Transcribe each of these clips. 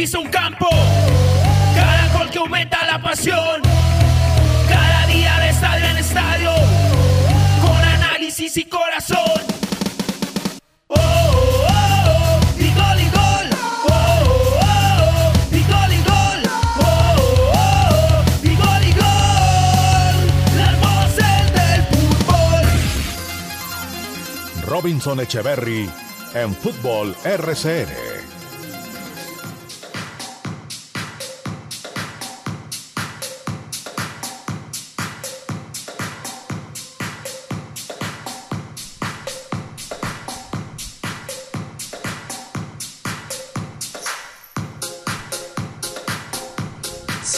Pisa un campo, cada gol que aumenta la pasión, cada día de estadio en estadio, con análisis y corazón. Oh, oh, oh, y gol y gol. Oh, oh, oh, y gol y gol. Oh, oh, oh, y gol y gol. Las voces del fútbol. Robinson Echeverry en Fútbol RCN.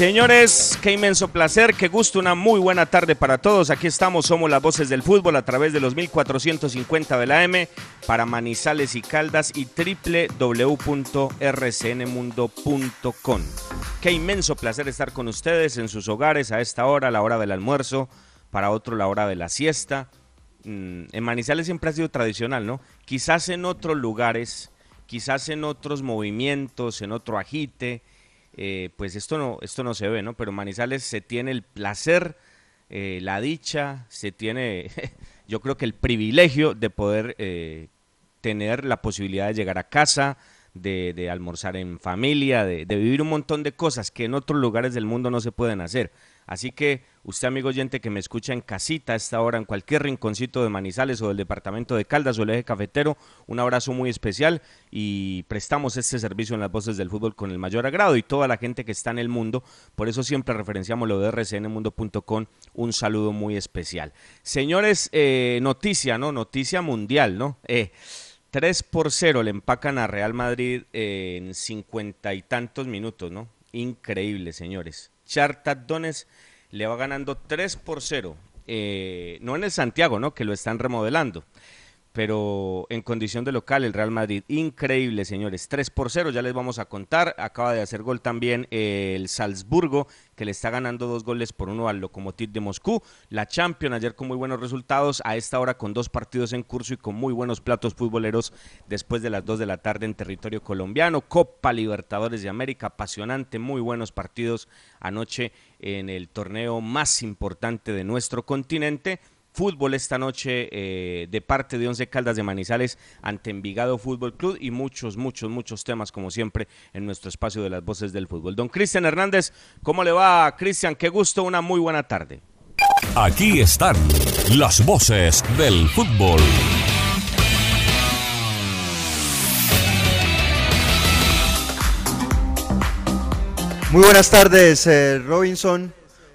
Señores, qué inmenso placer, qué gusto, una muy buena tarde para todos. Aquí estamos, somos las voces del fútbol a través de los 1450 de la M para Manizales y Caldas y www.rcnmundo.com. Qué inmenso placer estar con ustedes en sus hogares a esta hora, la hora del almuerzo, para otro la hora de la siesta. Mm, En Manizales siempre ha sido tradicional, ¿no? Quizás en otros lugares, quizás en otros movimientos, en otro agite, eh, pues esto no, esto no se ve, ¿no? Pero Manizales se tiene el placer, eh, la dicha, se tiene, yo creo que el privilegio de poder eh, tener la posibilidad de llegar a casa, de, almorzar en familia, de vivir un montón de cosas que en otros lugares del mundo no se pueden hacer. Así que usted, amigo oyente que me escucha en casita a esta hora, en cualquier rinconcito de Manizales o del departamento de Caldas o el eje cafetero, un abrazo muy especial y prestamos este servicio en las voces del fútbol con el mayor agrado y toda la gente que está en el mundo. Por eso siempre referenciamos lo de rcnmundo.com, un saludo muy especial. Señores, eh, noticia, ¿no? Noticia mundial, ¿no? Eh, 3 por 0 le empacan a Real Madrid eh, en cincuenta y tantos minutos, ¿no? Increíble, señores. Shakhtar Donetsk le va ganando 3 por 0. eh, no en el Santiago, ¿no? Que lo están remodelando. Pero en condición de local, el Real Madrid, increíble, señores. 3 por 0, ya les vamos a contar. Acaba de hacer gol también eh, el Salzburgo, que le está ganando dos goles por uno al Lokomotiv de Moscú. La Champions, ayer con muy buenos resultados. A esta hora con dos partidos en curso y con muy buenos platos futboleros después de las 2 de la tarde en territorio colombiano. Copa Libertadores de América, apasionante, muy buenos partidos anoche en el torneo más importante de nuestro continente. Fútbol esta noche eh, de parte de Once Caldas de Manizales ante Envigado Fútbol Club y muchos, muchos, muchos temas como siempre en nuestro espacio de las voces del fútbol. Don Cristian Hernández, ¿cómo le va Cristian? Qué gusto, una muy buena tarde. Aquí están las voces del fútbol. Muy buenas tardes, eh, Robinson.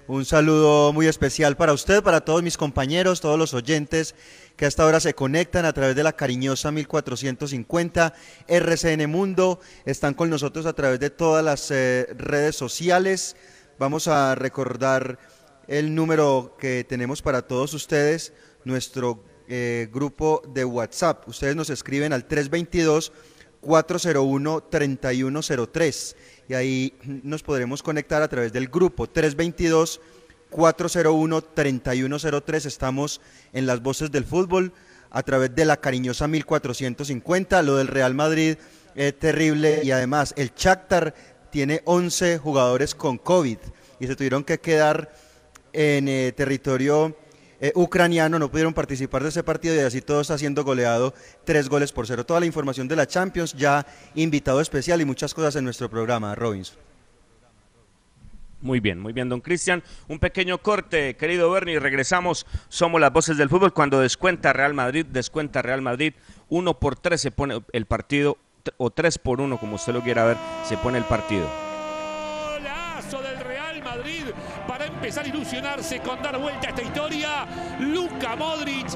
Un saludo muy especial para usted, para todos mis compañeros, todos los oyentes que hasta ahora se conectan a través de la cariñosa 1450 RCN Mundo. Están con nosotros a través de todas las eh, redes sociales. Vamos a recordar el número que tenemos para todos ustedes, nuestro eh, grupo de WhatsApp. Ustedes nos escriben al 322 401 3103 y ahí nos podremos conectar a través del grupo 322 401 3103 estamos en las voces del fútbol a través de la cariñosa 1450 lo del Real Madrid es terrible y además el Shakhtar tiene 11 jugadores con COVID y se tuvieron que quedar en eh, territorio eh, ucraniano, no pudieron participar de ese partido y así todo está siendo goleado tres goles por cero. Toda la información de la Champions, ya invitado especial y muchas cosas en nuestro programa, Robinson. Muy bien, muy bien, don Cristian. Un pequeño corte, querido Bernie. Regresamos. Somos las voces del fútbol. Cuando descuenta Real Madrid, descuenta Real Madrid. Uno por tres se pone el partido, o tres por uno, como usted lo quiera ver, se pone el partido. Para empezar a ilusionarse con dar vuelta a esta historia. Luka Modric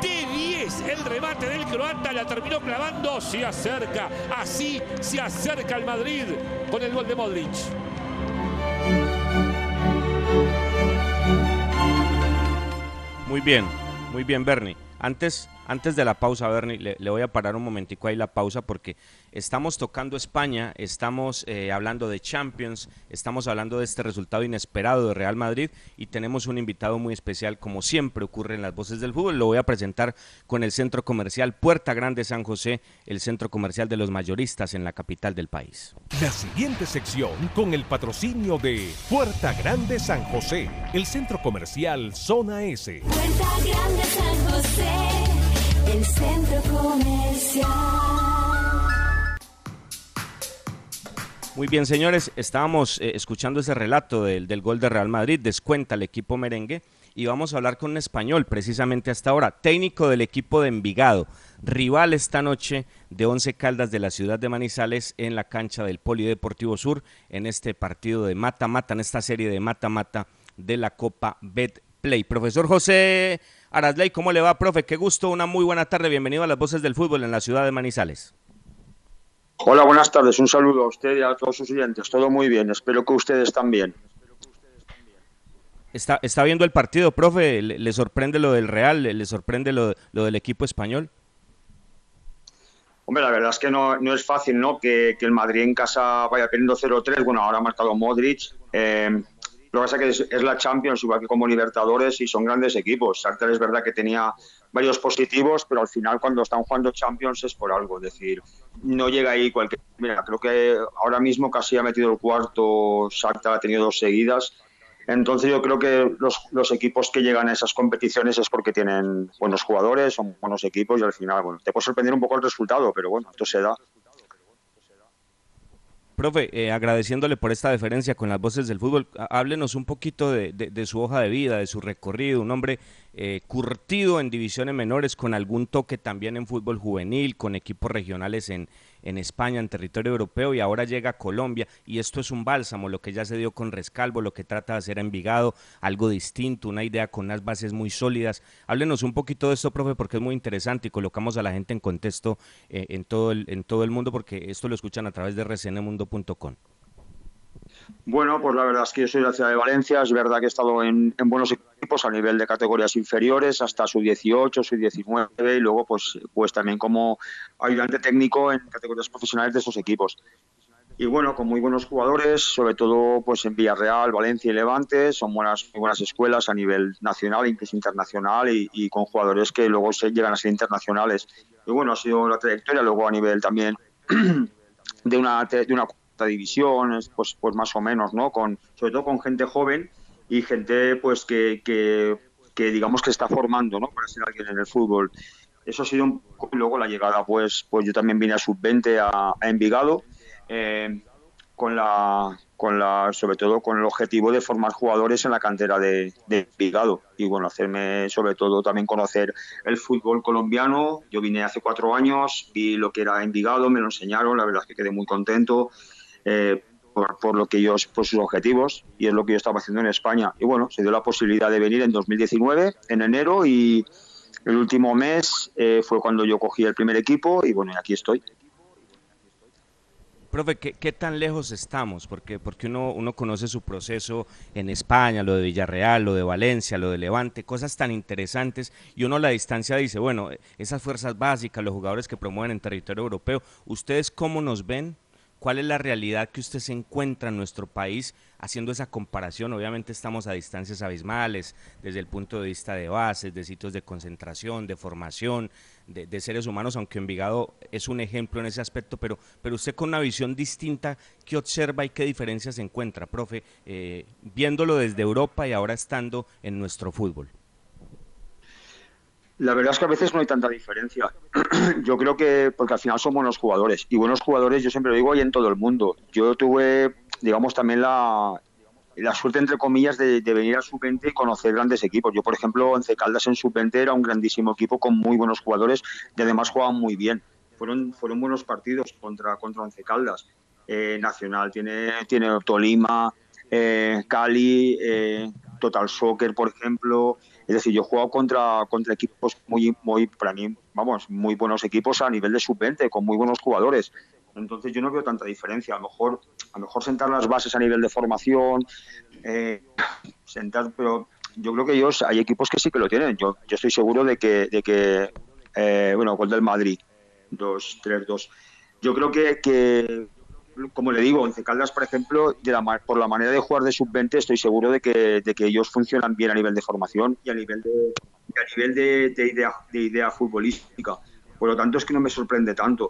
de 10. El remate del croata la terminó clavando. Se acerca, así se acerca el Madrid con el gol de Modric. Muy bien, muy bien, Bernie. Antes, antes de la pausa, Bernie, le, voy a parar un momentico ahí la pausa porque estamos tocando España, estamos eh, hablando de Champions, estamos hablando de este resultado inesperado de Real Madrid y tenemos un invitado muy especial, como siempre ocurre en las voces del fútbol. Lo voy a presentar con el centro comercial Puerta Grande San José, el centro comercial de los mayoristas en la capital del país. La siguiente sección con el patrocinio de Puerta Grande San José, el centro comercial Zona S. Puerta Grande San José, el centro comercial. Muy bien, señores, estábamos eh, escuchando ese relato del, del, gol de Real Madrid, descuenta el equipo merengue, y vamos a hablar con un español precisamente hasta ahora, técnico del equipo de Envigado, rival esta noche de Once Caldas de la ciudad de Manizales en la cancha del Polideportivo Sur, en este partido de mata-mata, en esta serie de mata-mata de la Copa Betplay. Profesor José Arasley, ¿cómo le va, profe? Qué gusto, una muy buena tarde, bienvenido a las voces del fútbol en la ciudad de Manizales. Hola, buenas tardes. Un saludo a usted y a todos sus oyentes. Todo muy bien. Espero que ustedes también. ¿Está, está viendo el partido, profe? ¿Le, sorprende lo del Real? ¿Le, sorprende lo, del equipo español? Hombre, la verdad es que no, no es fácil, ¿no? Que, el Madrid en casa vaya perdiendo 0-3. Bueno, ahora ha marcado Modric. Eh, lo que pasa es que es, la Champions, igual que como Libertadores, y son grandes equipos. Shakhtar es verdad que tenía varios positivos, pero al final cuando están jugando Champions es por algo. Es decir, no llega ahí cualquier... Mira, creo que ahora mismo casi ha metido el cuarto, Shakhtar ha tenido dos seguidas. Entonces yo creo que los, los, equipos que llegan a esas competiciones es porque tienen buenos jugadores, son buenos equipos y al final, bueno, te puede sorprender un poco el resultado, pero bueno, esto se da. Profe, eh, agradeciéndole por esta deferencia con las voces del fútbol, háblenos un poquito de, su hoja de vida, de su recorrido, un hombre eh, curtido en divisiones menores, con algún toque también en fútbol juvenil, con equipos regionales en, en España, en territorio europeo, y ahora llega a Colombia, y esto es un bálsamo, lo que ya se dio con Rescalvo, lo que trata de hacer Envigado, algo distinto, una idea con unas bases muy sólidas. Háblenos un poquito de esto, profe, porque es muy interesante y colocamos a la gente en contexto eh, en, todo el, en todo el mundo, porque esto lo escuchan a través de rcnmundo.com. Bueno, pues la verdad es que yo soy de la ciudad de Valencia. Es verdad que he estado en, buenos equipos a nivel de categorías inferiores, hasta su 18, su 19 y luego pues, pues también como ayudante técnico en categorías profesionales de esos equipos. Y bueno, con muy buenos jugadores, sobre todo pues en Villarreal, Valencia y Levante, son buenas, muy buenas escuelas a nivel nacional, incluso internacional, y, con jugadores que luego se llegan a ser internacionales. Y bueno, ha sido la trayectoria luego a nivel también de una, de una división, pues, pues más o menos, ¿no? Con, sobre todo con gente joven y gente pues que, que, digamos que está formando, ¿no? Para ser alguien en el fútbol. Eso ha sido un poco, luego la llegada, pues, pues yo también vine a sub-20 a, Envigado, eh, con la, con la, sobre todo con el objetivo de formar jugadores en la cantera de, de Envigado y bueno, hacerme sobre todo también conocer el fútbol colombiano. Yo vine hace cuatro años, vi lo que era Envigado, me lo enseñaron, la verdad es que quedé muy contento eh, por, lo que ellos, por sus objetivos, y es lo que yo estaba haciendo en España. Y bueno, se dio la posibilidad de venir en 2019, en enero, y el último mes eh, fue cuando yo cogí el primer equipo, y bueno, aquí estoy. Profe, ¿qué, tan lejos estamos? Porque, porque uno, uno conoce su proceso en España, lo de Villarreal, lo de Valencia, lo de Levante, cosas tan interesantes, y uno a la distancia dice, bueno, esas fuerzas básicas, los jugadores que promueven en territorio europeo, ¿ustedes cómo nos ven ¿Cuál es la realidad que usted se encuentra en nuestro país haciendo esa comparación? Obviamente estamos a distancias abismales desde el punto de vista de bases, de sitios de concentración, de formación, de, seres humanos, aunque Envigado es un ejemplo en ese aspecto, pero, pero usted con una visión distinta, ¿qué observa y qué diferencias se encuentra, profe, eh, viéndolo desde Europa y ahora estando en nuestro fútbol? La verdad es que a veces no hay tanta diferencia. yo creo que, porque al final son buenos jugadores. Y buenos jugadores, yo siempre lo digo, hay en todo el mundo. Yo tuve, digamos, también la, la suerte, entre comillas, de, de venir al sub-20 y conocer grandes equipos. Yo, por ejemplo, Once Caldas en sub-20 era un grandísimo equipo con muy buenos jugadores y además jugaban muy bien. Fueron, fueron buenos partidos contra, contra Once Caldas. Eh, Nacional tiene, tiene Tolima, eh, Cali, eh, Total Soccer, por ejemplo. Es decir, yo he jugado contra, contra equipos muy, muy, para mí, vamos, muy buenos equipos a nivel de sub-20, con muy buenos jugadores. Entonces yo no veo tanta diferencia. A lo mejor, a lo mejor sentar las bases a nivel de formación, eh, sentar, pero yo creo que ellos, hay equipos que sí que lo tienen. Yo, yo estoy seguro de que, de que eh, bueno, gol del Madrid, 2, 3, 2. Yo creo que, que como le digo, Once Caldas, por ejemplo, de la, por la manera de jugar de sub-20, estoy seguro de que, de que ellos funcionan bien a nivel de formación y a nivel de, y a nivel de, de idea, de idea futbolística. Por lo tanto, es que no me sorprende tanto.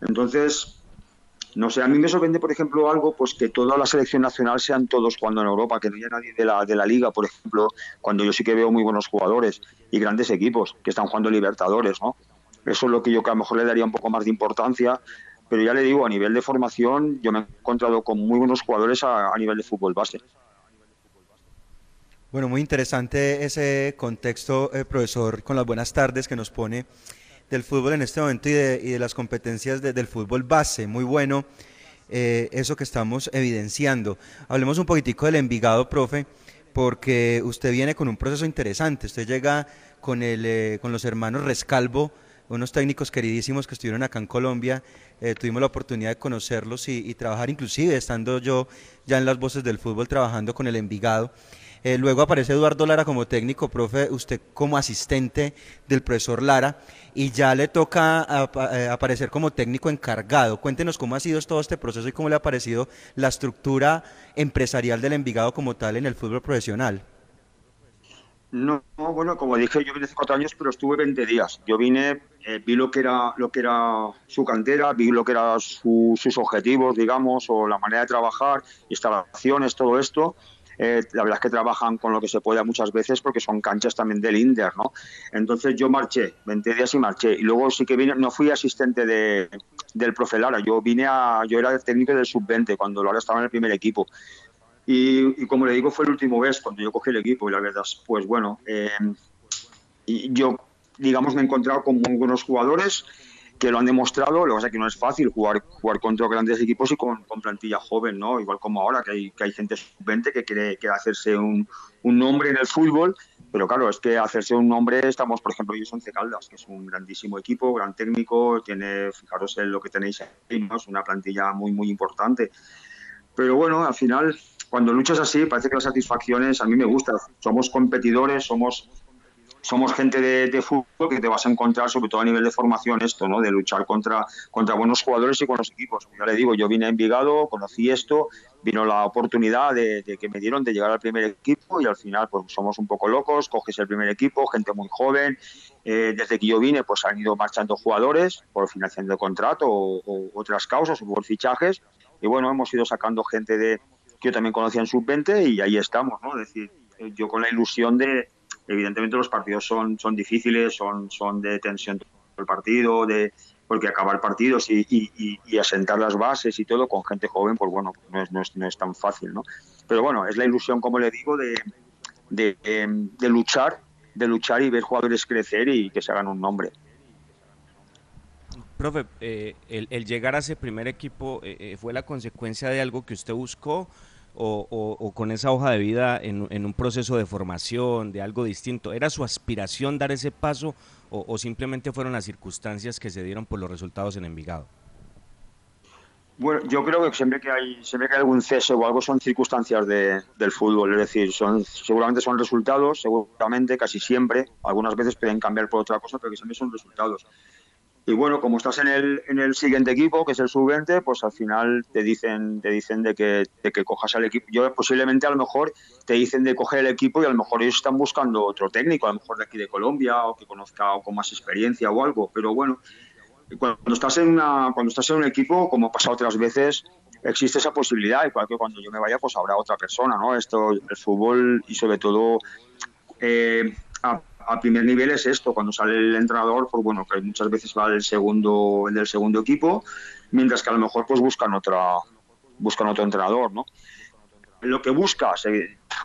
Entonces, no sé, a mí me sorprende, por ejemplo, algo, pues que toda la selección nacional sean todos jugando en Europa, que no haya nadie de la, de la liga, por ejemplo, cuando yo sí que veo muy buenos jugadores y grandes equipos que están jugando Libertadores, ¿no? Eso es lo que yo que a lo mejor le daría un poco más de importancia, pero ya le digo, a nivel de formación, yo me he encontrado con muy buenos jugadores a, nivel de fútbol base. Bueno, muy interesante ese contexto, eh, profesor, con las buenas tardes que nos pone del fútbol en este momento y de, las competencias de- del fútbol base. Muy bueno eh, eso que estamos evidenciando. Hablemos un poquitico del Envigado, profe, porque usted viene con un proceso interesante. Usted llega con, eh, con los hermanos Rescalvo, unos técnicos queridísimos que estuvieron acá en Colombia. Eh, tuvimos la oportunidad de conocerlos y, trabajar, inclusive estando yo ya en las voces del fútbol, trabajando con el Envigado. Eh, luego aparece Eduardo Lara como técnico, profe, usted como asistente del profesor Lara, y ya le toca eh, aparecer como técnico encargado. Cuéntenos cómo ha sido todo este proceso y cómo le ha parecido la estructura empresarial del Envigado como tal en el fútbol profesional. No, bueno, como dije, yo vine hace cuatro años, pero estuve 20 días. Yo vine, eh, vi lo que era lo que era su cantera, vi lo que eran su- sus objetivos, digamos, o la manera de trabajar, instalaciones, todo esto. Eh, la verdad es que trabajan con lo que se pueda muchas veces porque son canchas también del Inder, ¿no? Entonces yo marché, 20 días y marché. Y luego sí que vine, no fui asistente de, del profe Lara, yo vine a, yo era técnico del sub-20 cuando Lara estaba en el primer equipo. Y, y como le digo, fue el último mes cuando yo cogí el equipo y la verdad, es, pues bueno, eh, y yo, digamos, me he encontrado con muy buenos jugadores que lo han demostrado, lo que pasa es que no es fácil jugar, jugar contra grandes equipos y con, con plantilla joven, ¿no? Igual como ahora, que hay, que hay gente sub-20 que quiere, quiere hacerse un, un nombre en el fútbol, pero claro, es que hacerse un nombre, estamos, por ejemplo, ellos Once Caldas, que es un grandísimo equipo, gran técnico, tiene, fijaros en lo que tenéis ahí, ¿no? Es una plantilla muy, muy importante. Pero bueno, al final, cuando luchas así, parece que las satisfacciones a mí me gustan. Somos competidores, somos somos gente de, de fútbol que te vas a encontrar, sobre todo a nivel de formación, esto, ¿no? De luchar contra, contra buenos jugadores y con los equipos. Ya le digo, yo vine a Envigado, conocí esto, vino la oportunidad de, de que me dieron de llegar al primer equipo y al final, pues somos un poco locos, coges el primer equipo, gente muy joven. Eh, desde que yo vine, pues han ido marchando jugadores por financiación de contrato o, o otras causas o por fichajes. Y bueno, hemos ido sacando gente de que yo también conocía en sub-20 y ahí estamos, ¿no? Es decir, yo con la ilusión de, evidentemente los partidos son, son difíciles, son, son de tensión todo el partido, de porque acabar partidos y, y, y, asentar las bases y todo con gente joven, pues bueno, no es, no es, no es tan fácil, ¿no? Pero bueno, es la ilusión, como le digo, de, de, de luchar, de luchar y ver jugadores crecer y que se hagan un nombre. Profe, eh, el, el llegar a ese primer equipo eh, eh, fue la consecuencia de algo que usted buscó o, con esa hoja de vida en, en un proceso de formación, de algo distinto. ¿Era su aspiración dar ese paso o, o simplemente fueron las circunstancias que se dieron por los resultados en Envigado? Bueno, yo creo que siempre que hay siempre que hay algún cese o algo son circunstancias de, del fútbol, es decir, son seguramente son resultados, seguramente casi siempre, algunas veces pueden cambiar por otra cosa, pero que siempre son resultados. Y bueno, como estás en el, en el siguiente equipo, que es el sub-20, pues al final te dicen, te dicen de que, de que cojas al equipo. Yo posiblemente a lo mejor te dicen de coger el equipo y a lo mejor ellos están buscando otro técnico, a lo mejor de aquí de Colombia o que conozca o con más experiencia o algo. Pero bueno, cuando estás en una, cuando estás en un equipo, como ha pasado otras veces, existe esa posibilidad, igual que cuando yo me vaya, pues habrá otra persona, ¿no? Esto, el fútbol y sobre todo eh, a primer nivel es esto, cuando sale el entrenador, pues bueno, que muchas veces va el segundo, el del segundo equipo, mientras que a lo mejor pues buscan otra, buscan otro entrenador, ¿no? lo que buscas,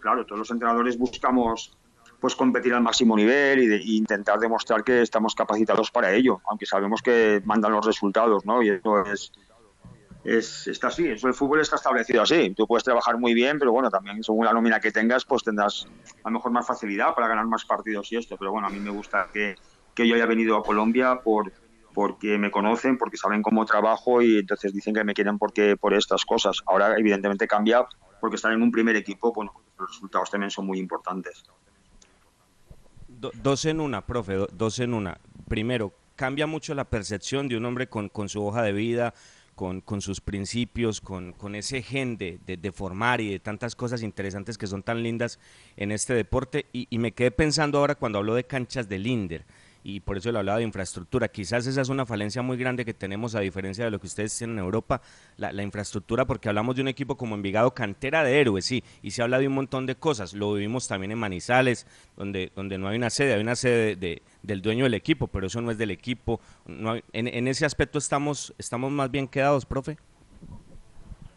claro, todos los entrenadores buscamos pues competir al máximo nivel y, de- e intentar demostrar que estamos capacitados para ello, aunque sabemos que mandan los resultados, ¿no? Y eso es, es está así, eso el fútbol está establecido así. Tú puedes trabajar muy bien, pero bueno, también según la nómina que tengas, pues tendrás a lo mejor más facilidad para ganar más partidos y esto. Pero bueno, a mí me gusta que, que yo haya venido a Colombia por porque me conocen, porque saben cómo trabajo y entonces dicen que me quieren porque por estas cosas. Ahora evidentemente cambia porque estar en un primer equipo, bueno, los resultados también son muy importantes. Do- dos en una, profe, do- dos en una. Primero, cambia mucho la percepción de un hombre con, con su hoja de vida, con, con sus principios, con, con ese gen de, de- de formar y de tantas cosas interesantes que son tan lindas en este deporte. Y, y me quedé pensando ahora cuando habló de canchas de Linder. Y por eso le hablaba de infraestructura. Quizás esa es una falencia muy grande que tenemos a diferencia de lo que ustedes tienen en Europa, la, la infraestructura, porque hablamos de un equipo como Envigado, cantera de héroes, sí, y se habla de un montón de cosas. Lo vivimos también en Manizales, donde, donde no hay una sede, hay una sede de- de- del dueño del equipo, pero eso no es del equipo. No en, en ese aspecto estamos, estamos más bien quedados, profe.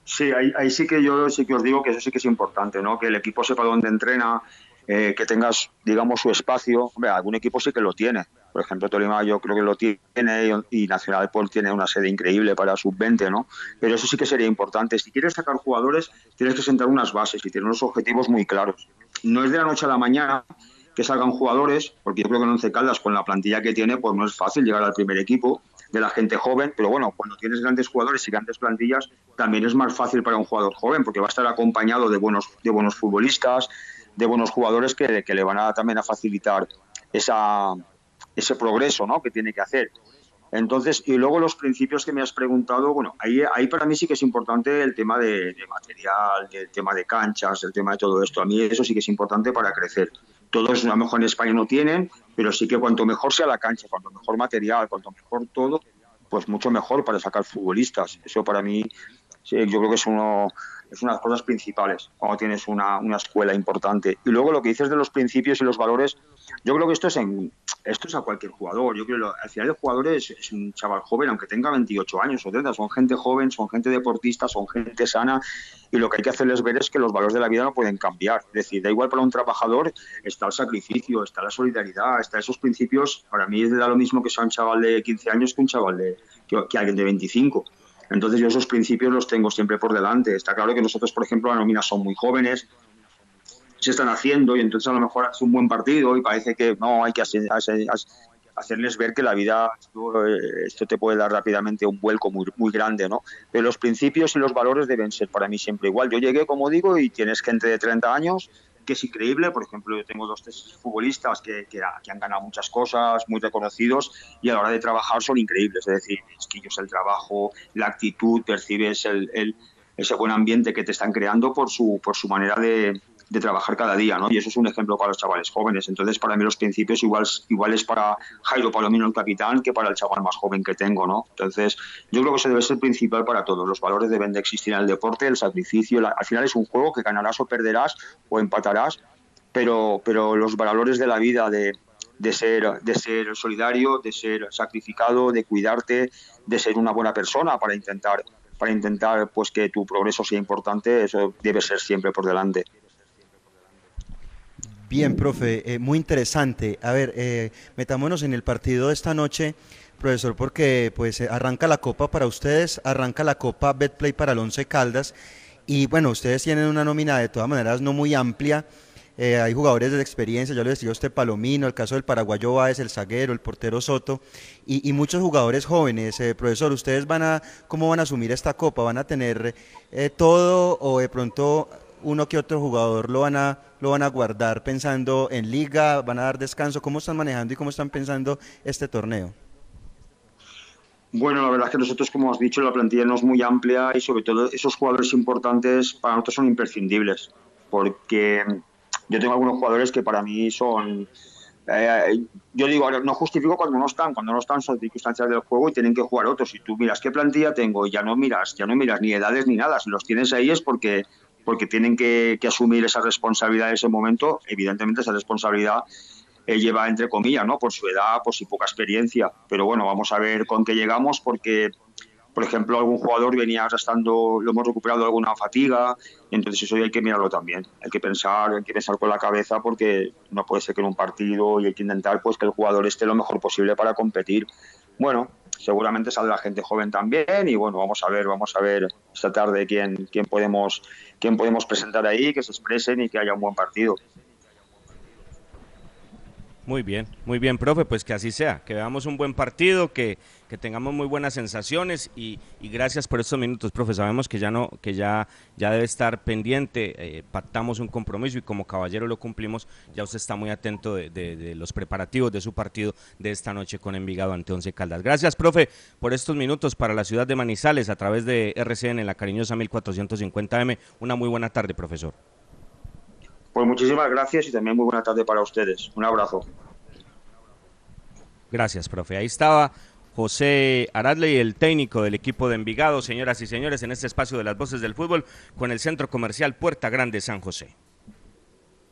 Sí, ahí, ahí sí que yo sí que os digo que eso sí que es importante, ¿no? Que el equipo sepa dónde entrena, eh, que tengas, digamos, su espacio. Hombre, algún equipo sí que lo tiene. Por ejemplo, Tolima yo creo que lo tiene y, y Nacional pues, tiene una sede increíble para sub-20, ¿no? Pero eso sí que sería importante. Si quieres sacar jugadores, tienes que sentar unas bases y tener unos objetivos muy claros. No es de la noche a la mañana que salgan jugadores, porque yo creo que en Once Caldas, con la plantilla que tiene, pues no es fácil llegar al primer equipo de la gente joven, pero bueno, cuando tienes grandes jugadores y grandes plantillas, también es más fácil para un jugador joven, porque va a estar acompañado de buenos, de buenos futbolistas, de buenos jugadores que, que le van a también a facilitar esa, ese progreso ¿no? que tiene que hacer. Entonces, y luego los principios que me has preguntado, bueno, ahí, ahí para mí sí que es importante el tema de, de material, el tema de canchas, el tema de todo esto. A mí eso sí que es importante para crecer. Todos a lo mejor en España no tienen, pero sí que cuanto mejor sea la cancha, cuanto mejor material, cuanto mejor todo, pues mucho mejor para sacar futbolistas. Eso para mí yo creo que es uno es una de las cosas principales cuando tienes una, una escuela importante. Y luego lo que dices de los principios y los valores, yo creo que esto es en esto es a cualquier jugador. Yo creo que al final el jugador es, es un chaval joven, aunque tenga 28 años o 30, son gente joven, son gente deportista, son gente sana y lo que hay que hacerles ver es que los valores de la vida no pueden cambiar. Es decir, da igual para un trabajador, está el sacrificio, está la solidaridad, está esos principios. Para mí da lo mismo que sea un chaval de 15 años que un chaval de que, que alguien de 25. Entonces yo esos principios los tengo siempre por delante. Está claro que nosotros, por ejemplo, la nómina son muy jóvenes, se están haciendo y entonces a lo mejor hace un buen partido y parece que no, hay que hacer- hacer- hacerles ver que la vida, esto, eh, esto te puede dar rápidamente un vuelco muy, muy grande, ¿no? Pero los principios y los valores deben ser para mí siempre igual. Yo llegué, como digo, y tienes gente de 30 años que es increíble. Por ejemplo, yo tengo dos tres futbolistas que, que, han ganado muchas cosas, muy reconocidos, y a la hora de trabajar son increíbles. Es decir, es que ellos el trabajo, la actitud, percibes el- ese buen ambiente que te están creando por su, por su manera de, de trabajar cada día, ¿no? Y eso es un ejemplo para los chavales jóvenes. Entonces, para mí los principios igual, igual es para Jairo Palomino, el capitán, que para el chaval más joven que tengo, ¿no? Entonces, yo creo que eso debe ser principal para todos. Los valores deben de existir en el deporte, el sacrificio. la- al final es un juego que ganarás o perderás o empatarás, pero, pero los valores de la vida, de, de ser, de ser solidario, de ser sacrificado, de cuidarte, de ser una buena persona para intentar para intentar pues que tu progreso sea importante, eso debe ser siempre por delante. Bien, profe, eh, muy interesante. A ver, eh, metámonos en el partido de esta noche, profesor, porque pues eh, arranca la copa para ustedes, arranca la copa Betplay para el Once Caldas y bueno, ustedes tienen una nómina de todas maneras no muy amplia. hay jugadores de experiencia, yo le decía usted Palomino, el caso del paraguayo Báez, el zaguero, el portero Soto y, muchos jugadores jóvenes. Profesor, ¿ustedes van a, cómo van a asumir esta copa? ¿Van a tener todo o de pronto uno que otro jugador lo van a lo van a guardar pensando en liga, van a dar descanso, ¿cómo están manejando y cómo están pensando este torneo? Bueno, la verdad es que nosotros, como has dicho, la plantilla no es muy amplia y sobre todo esos jugadores importantes para nosotros son imprescindibles, porque yo tengo algunos jugadores que para mí son... eh, yo digo, no justifico cuando no están, cuando no están son circunstancias del juego y tienen que jugar otros. Si tú miras qué plantilla tengo y ya no miras, ya no miras ni edades ni nada, si los tienes ahí es porque porque tienen que, asumir esa responsabilidad en ese momento. Evidentemente esa responsabilidad eh, lleva entre comillas, ¿no? Por su edad, por su poca experiencia. Pero bueno, vamos a ver con qué llegamos porque por ejemplo, algún jugador venía arrastrando, lo hemos recuperado alguna fatiga, entonces eso hay que mirarlo también. Hay que pensar, hay que pensar con la cabeza porque no puede ser que en un partido y hay que intentar pues que el jugador esté lo mejor posible para competir. Bueno, seguramente saldrá gente joven también y bueno, vamos a ver, vamos a ver esta tarde quién, quién podemos quién podemos presentar ahí, que se expresen y que haya un buen partido. Muy bien, muy bien, profe, pues que así sea, que veamos un buen partido, que, que tengamos muy buenas sensaciones y, gracias por estos minutos, profe. Sabemos que ya no, que ya, ya debe estar pendiente, eh, pactamos un compromiso y como caballero lo cumplimos, ya usted está muy atento de, de, de, los preparativos de su partido de esta noche con Envigado ante Once Caldas. Gracias, profe, por estos minutos para la ciudad de Manizales a través de RCN en la cariñosa 1450M. Una muy buena tarde, profesor. Pues muchísimas gracias y también muy buena tarde para ustedes. Un abrazo. Gracias, profe. Ahí estaba José Aradley, el técnico del equipo de Envigado, señoras y señores, en este espacio de las voces del fútbol con el Centro Comercial Puerta Grande San José.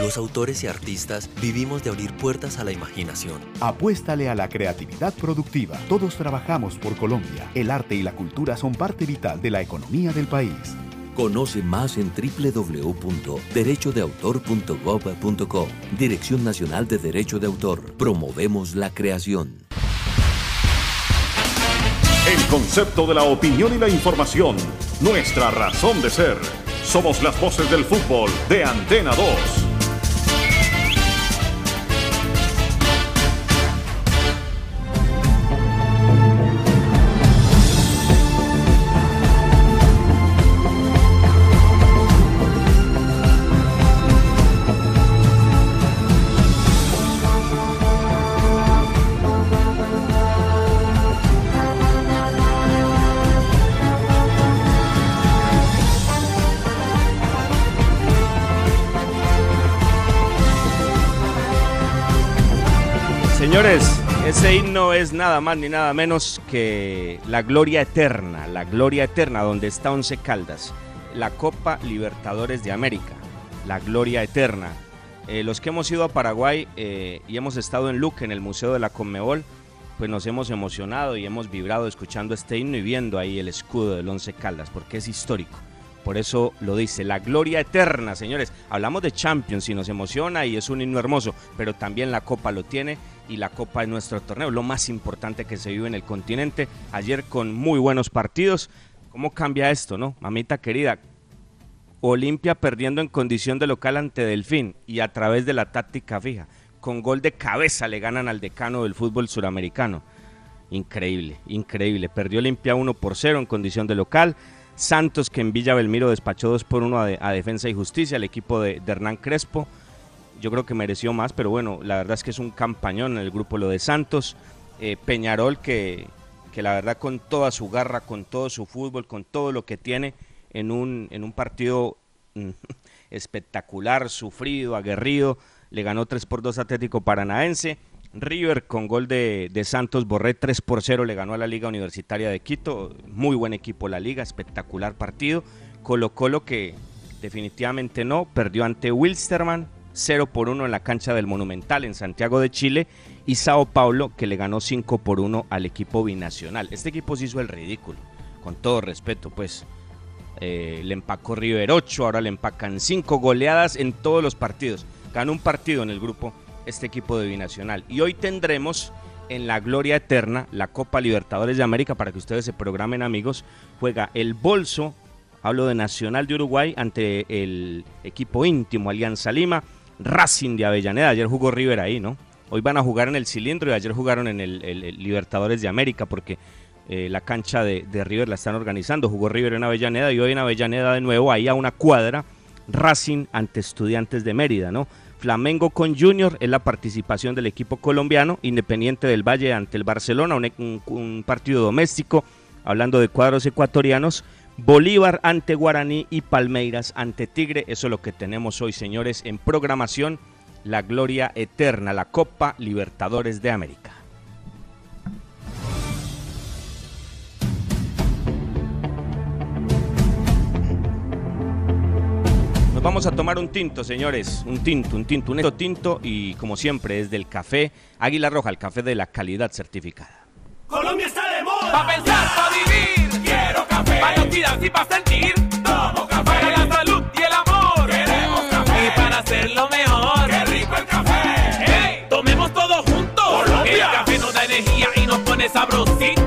Los autores y artistas vivimos de abrir puertas a la imaginación. Apuéstale a la creatividad productiva. Todos trabajamos por Colombia. El arte y la cultura son parte vital de la economía del país. Conoce más en www.derechodeautor.gov.co. Dirección Nacional de Derecho de Autor. Promovemos la creación. El concepto de la opinión y la información. Nuestra razón de ser. Somos las voces del fútbol de Antena 2. Señores, ese himno es nada más ni nada menos que la gloria eterna, la gloria eterna donde está Once Caldas, la Copa Libertadores de América, la gloria eterna. Eh, los que hemos ido a Paraguay eh, y hemos estado en Luque, en el Museo de la Conmebol, pues nos hemos emocionado y hemos vibrado escuchando este himno y viendo ahí el escudo del Once Caldas, porque es histórico. Por eso lo dice, la gloria eterna, señores. Hablamos de Champions y nos emociona y es un himno hermoso, pero también la Copa lo tiene y la Copa es nuestro torneo, lo más importante que se vive en el continente. Ayer con muy buenos partidos. ¿Cómo cambia esto, no? Mamita querida, Olimpia perdiendo en condición de local ante Delfín y a través de la táctica fija. Con gol de cabeza le ganan al decano del fútbol suramericano. Increíble, increíble. Perdió Olimpia 1 por 0 en condición de local. Santos que en Villa Belmiro despachó 2 por 1 a, de, a Defensa y Justicia, el equipo de, de, Hernán Crespo. Yo creo que mereció más, pero bueno, la verdad es que es un campañón en el grupo lo de Santos. Eh, Peñarol que, que la verdad con toda su garra, con todo su fútbol, con todo lo que tiene en un, en un partido mm, espectacular, sufrido, aguerrido, le ganó 3 por 2 Atlético Paranaense. River con gol de, de, Santos Borré 3 por 0 le ganó a la Liga Universitaria de Quito. Muy buen equipo la Liga, espectacular partido. Colo Colo que definitivamente no, perdió ante Wilstermann 0 por 1 en la cancha del Monumental en Santiago de Chile. Y Sao Paulo que le ganó 5 por 1 al equipo binacional. Este equipo se hizo el ridículo, con todo respeto pues. Eh, le empacó River 8, ahora le empacan 5 goleadas en todos los partidos. Ganó un partido en el grupo este equipo de Binacional. Y hoy tendremos en la gloria eterna la Copa Libertadores de América para que ustedes se programen amigos. Juega el Bolso Hablo de Nacional de Uruguay ante el equipo íntimo Alianza Lima, Racing de Avellaneda. Ayer jugó River ahí, ¿no? Hoy van a jugar en el cilindro y ayer jugaron en el, Libertadores de América porque eh, la cancha de, River la están organizando. Jugó River en Avellaneda y hoy en Avellaneda de nuevo, ahí a una cuadra, Racing ante Estudiantes de Mérida, ¿no? Flamengo con Junior es la participación del equipo colombiano, Independiente del Valle ante el Barcelona, un partido doméstico, hablando de cuadros ecuatorianos. Bolívar ante Guaraní y Palmeiras ante Tigre. Eso es lo que tenemos hoy, señores, en programación. La gloria eterna, la Copa Libertadores de América. Nos vamos a tomar un tinto, señores. Un tinto, un tinto, un esto tinto y como siempre es del café Águila Roja, el café de la calidad certificada. Colombia está de moda. Pa' pensar, pa' vivir. Café. Pa' inoxidarse y pa' sentir. Tomo café. Para la salud y el amor. Queremos café. Y para hacerlo mejor. Qué rico el café. Hey, tomemos todos juntos. Colombia. El café nos da energía y nos pone sabrosito.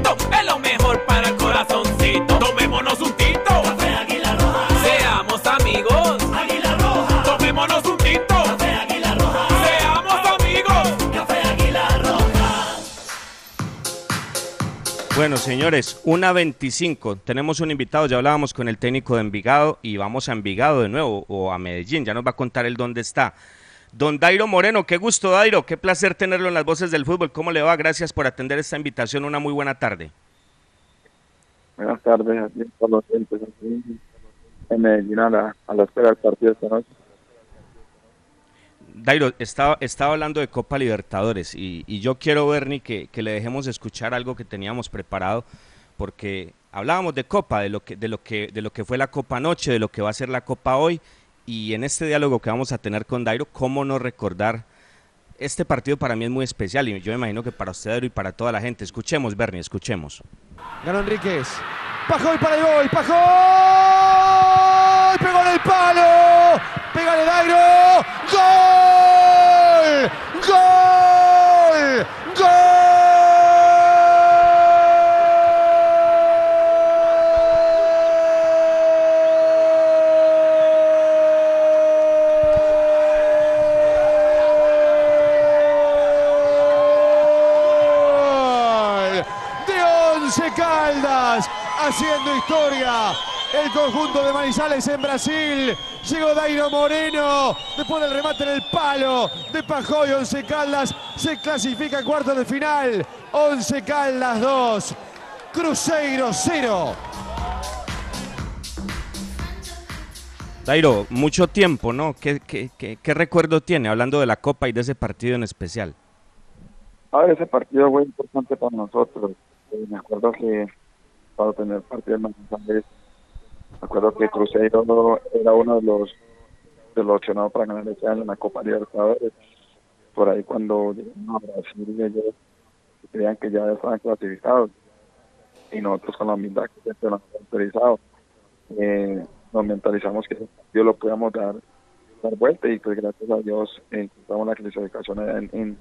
Bueno, señores, una 25. Tenemos un invitado, ya hablábamos con el técnico de Envigado y vamos a Envigado de nuevo o a Medellín. Ya nos va a contar el dónde está. Don Dairo Moreno, qué gusto, Dairo. Qué placer tenerlo en las voces del fútbol. ¿Cómo le va? Gracias por atender esta invitación. Una muy buena tarde. Buenas tardes, aquí por los en Medellín a la, a la espera del partido esta noche. Dairo, estaba, estaba hablando de Copa Libertadores y, y yo quiero, Bernie, que, que le dejemos escuchar algo que teníamos preparado, porque hablábamos de Copa, de lo, que, de, lo que, de lo que fue la Copa anoche, de lo que va a ser la Copa hoy, y en este diálogo que vamos a tener con Dairo, ¿cómo no recordar? Este partido para mí es muy especial y yo me imagino que para usted, Dairo, y para toda la gente. Escuchemos, Bernie, escuchemos. Ganó Enríquez. Pajoy para el gol. Pegó en el palo. Pégale Dairo. Gol. Gol. Gol. De Once Caldas. Haciendo historia. El conjunto de Manizales en Brasil. Llegó Dairo Moreno. Después del remate en el palo de Pajoy. Once Caldas se clasifica a cuartos de final. Once Caldas 2. Cruzeiro 0. Dairo, mucho tiempo, ¿no? ¿Qué, qué, qué, qué recuerdo tiene hablando de la Copa y de ese partido en especial? A ver, ese partido fue importante para nosotros. Eh, me acuerdo que para tener partido en Manizales, acuerdo que Cruzeiro era uno de los opcionados para ganar ese año en la Copa Libertadores. Por ahí cuando llegaron a Brasil ellos creían que ya estaban clasificados y nosotros con la humildad que siempre nos hemos autorizado eh, nos mentalizamos que partido lo podíamos dar dar vuelta y pues gracias a Dios eh, encontramos la clasificación en,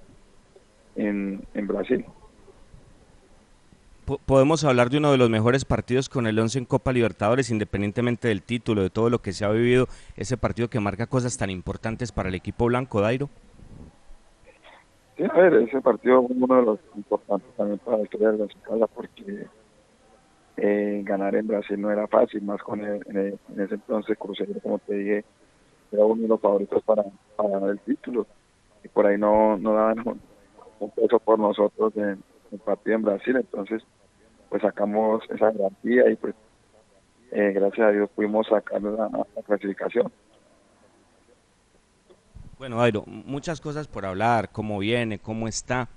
en, en Brasil. Po- Podemos hablar de uno de los mejores partidos con el 11 en Copa Libertadores, independientemente del título, de todo lo que se ha vivido, ese partido que marca cosas tan importantes para el equipo blanco, Dairo. Sí, a ver, ese partido fue uno de los importantes también para la de la escala porque eh, ganar en Brasil no era fácil, más con el- en, el- en ese entonces Cruzeiro, como te dije, era uno de los favoritos para, para el título. Y por ahí no, no daban un, un peso por nosotros en partido en Brasil, entonces pues sacamos esa garantía y pues eh, gracias a Dios pudimos sacar la, la clasificación. Bueno, Dairo, muchas cosas por hablar, cómo viene, cómo está,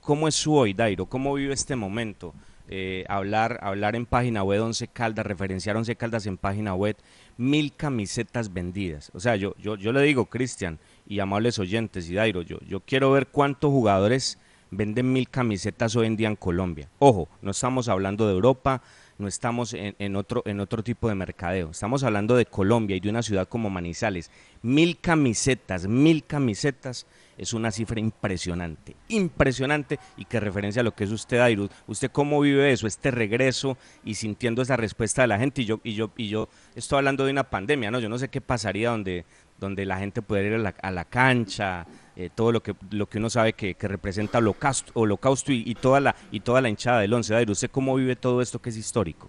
cómo es su hoy, Dairo, cómo vive este momento. Eh, hablar, hablar en página web 11 Caldas, referenciar 11 Caldas en página web, mil camisetas vendidas. O sea, yo, yo, yo le digo, Cristian y amables oyentes y Dairo, yo, yo quiero ver cuántos jugadores venden mil camisetas hoy en día en Colombia. Ojo, no estamos hablando de Europa, no estamos en, en otro, en otro tipo de mercadeo. Estamos hablando de Colombia y de una ciudad como Manizales. Mil camisetas, mil camisetas es una cifra impresionante, impresionante y que referencia a lo que es usted, Dairo. ¿Usted cómo vive eso, este regreso y sintiendo esa respuesta de la gente? Y yo, y yo, y yo estoy hablando de una pandemia, ¿no? Yo no sé qué pasaría donde, donde la gente pudiera ir a la, cancha, eh, todo lo que, lo que uno sabe que, representa holocausto, holocausto y, toda la, y toda la hinchada del once. Dairo, ¿usted cómo vive todo esto que es histórico?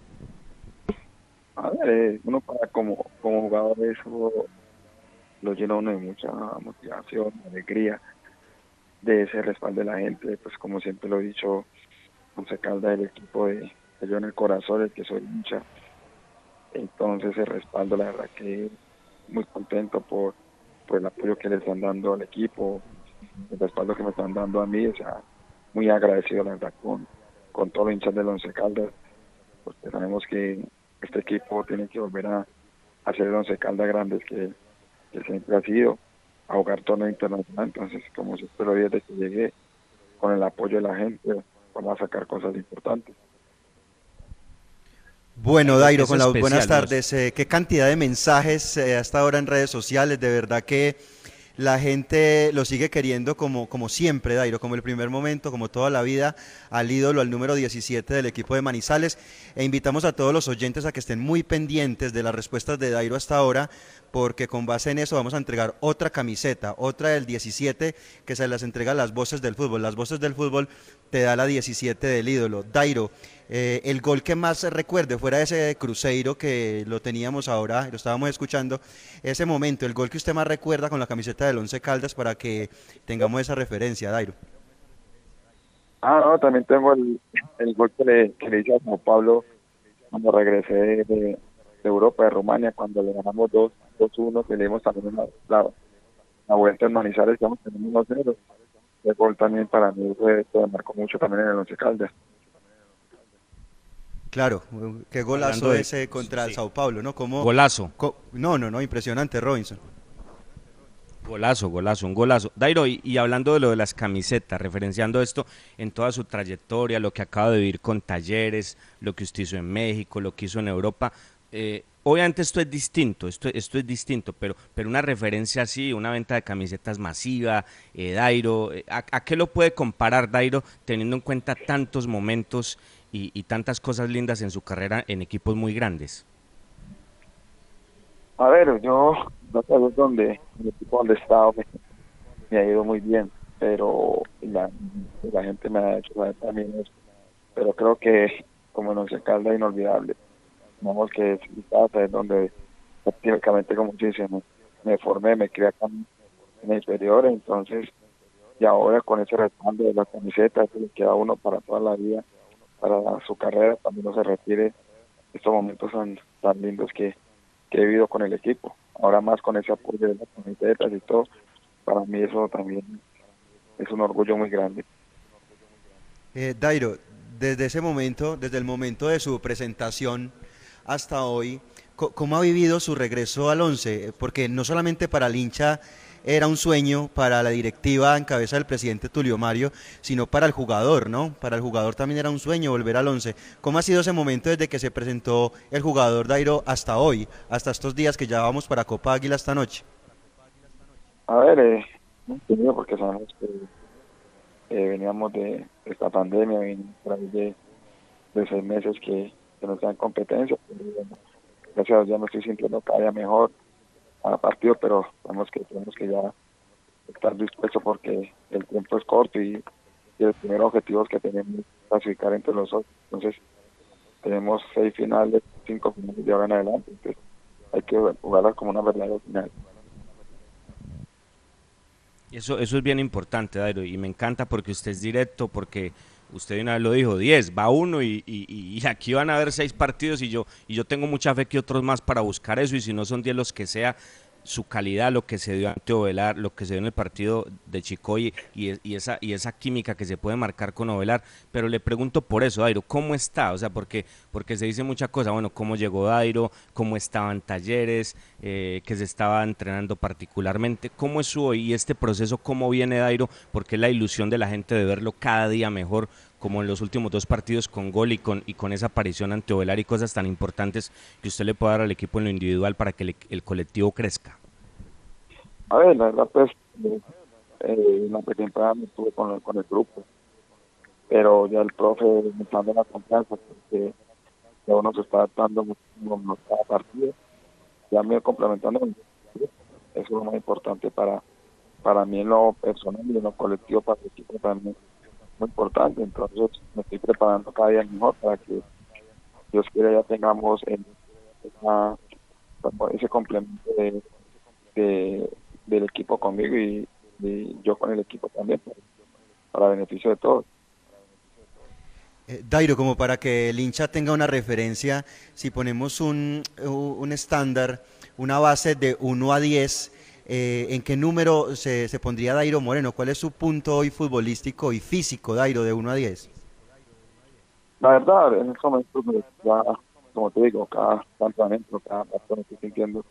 Eh, uno para como, como jugador eso lo llena uno de mucha motivación, alegría, de ese respaldo de la gente, pues como siempre lo he dicho, Once Calda el equipo de, de yo en el corazón, el que soy hincha, entonces ese respaldo la verdad que muy contento por, por el apoyo que le están dando al equipo, el respaldo que me están dando a mí, o sea, muy agradecido la verdad con, con todos los hinchas del Once Caldas, porque sabemos que este equipo tiene que volver a hacer el Once Caldas grandes que, siempre ha sido, a jugar torneo internacional, entonces como siempre lo dije desde que llegué, con el apoyo de la gente, vamos a sacar cosas importantes. Bueno, Dairo, con especial, buenas ¿no? tardes. Eh, qué cantidad de mensajes eh, hasta ahora en redes sociales. De verdad que la gente lo sigue queriendo como, como siempre, Dairo, como el primer momento, como toda la vida, al ídolo, al número 17 del equipo de Manizales. E invitamos a todos los oyentes a que estén muy pendientes de las respuestas de Dairo hasta ahora, porque con base en eso vamos a entregar otra camiseta, otra del 17, que se las entrega las voces del fútbol. Las voces del fútbol te da la 17 del ídolo. Dairo, eh, el gol que más recuerde, fuera ese Cruzeiro que lo teníamos ahora, lo estábamos escuchando, ese momento, el gol que usted más recuerda con la camiseta del Once Caldas para que tengamos esa referencia, Dairo. Ah, no, también tengo el, el gol que le, que le hice a Pablo cuando regresé de, de Europa, de Rumania, cuando le ganamos 2 2-1, que le dimos también la, la, la vuelta en Manizales, que vamos teniendo 1-0. El gol también para mí fue, marcó mucho también en el Once Caldas. Claro, qué golazo de- ese contra el Sao Paulo, ¿no? Como, Golazo. co- no, no, no, impresionante, Robinson. Golazo, golazo, un golazo. Dairo, y, y hablando de lo de las camisetas, referenciando esto en toda su trayectoria, lo que acaba de vivir con talleres, lo que usted hizo en México, lo que hizo en Europa, eh, obviamente esto es distinto, esto, esto es distinto, pero, pero una referencia así, una venta de camisetas masiva, eh, Dairo, eh, ¿a, qué lo puede comparar Dairo teniendo en cuenta tantos momentos y, tantas cosas lindas en su carrera en equipos muy grandes? A ver, yo no sé dónde, el equipo donde he estado me, ha ido muy bien, pero la, gente me ha hecho también eso. Pero creo que como en Once Caldas inolvidable, que es donde prácticamente como dice, me, me formé, me crié en el inferior, entonces y ahora con ese respaldo de la camiseta, eso le queda uno para toda la vida, para su carrera, también no se retire estos momentos tan, tan lindos que, que he vivido con el equipo. Ahora más con ese apoyo de las camisetas y todo, para mí eso también es un orgullo muy grande. Eh, Dairo, desde ese momento, desde el momento de su presentación hasta hoy, ¿cómo ha vivido su regreso al once? Porque no solamente para el hincha era un sueño, para la directiva en cabeza del presidente Tulio Mario, sino para el jugador, ¿no? Para el jugador también era un sueño volver al once. ¿Cómo ha sido ese momento desde que se presentó el jugador Dairo hasta hoy, hasta estos días que ya vamos para Copa Águila esta noche? A ver, eh, no porque sabemos que eh, veníamos de esta pandemia, ahí de, de seis meses que, que no en competencia. gracias a Dios ya me estoy sintiendo cada día mejor a partido, pero tenemos que tenemos que ya estar dispuestos porque el tiempo es corto y, y el primer objetivo es que tenemos es clasificar entre los otros. Entonces, tenemos seis finales, cinco finales de ahora en adelante. Entonces, hay que jugarlas como una verdadera final. Eso, eso es bien importante, Dairo, y me encanta porque usted es directo, porque usted una vez lo dijo, 10, va uno y, y- y aquí van a haber seis partidos y yo, y yo tengo mucha fe que otros más para buscar eso y si no son 10 los que sea, su calidad, lo que se dio ante Ovelar, lo que se dio en el partido de Chicoy y, esa, y esa química que se puede marcar con Ovelar, pero le pregunto por eso, Dairo, ¿cómo está? O sea, porque, porque se dice mucha cosa, bueno, cómo llegó Dairo, cómo estaban talleres, eh, que se estaba entrenando particularmente, ¿cómo es su hoy y este proceso, cómo viene Dairo? Porque es la ilusión de la gente de verlo cada día mejor, como en los últimos dos partidos con gol y con, y con esa aparición ante Ovelar y cosas tan importantes que usted le pueda dar al equipo en lo individual para que el colectivo crezca. A ver, la verdad, pues, eh, la pretemporada no estuve con, con el grupo, pero ya el profe me está dando la confianza porque ya uno se está adaptando muchísimo a cada partido, ya me complementando el grupo. eso es lo más importante para, para mí en lo personal y en lo colectivo, para el equipo también muy importante, entonces me estoy preparando cada día mejor para que Dios quiera ya tengamos el- esa- ese complemento de- del equipo conmigo y, y yo con el equipo también, para, para beneficio de todos. Eh, Dairo, como para que el hincha tenga una referencia, si ponemos un, un estándar, una base de 1 a 10, eh, ¿en qué número se, se pondría Dairo Moreno? ¿Cuál es su punto hoy futbolístico y físico, Dairo, de 1 a 10? La verdad, en estos momentos, pues, ya, como te digo, cada campamento, cada partido me estoy sintiendo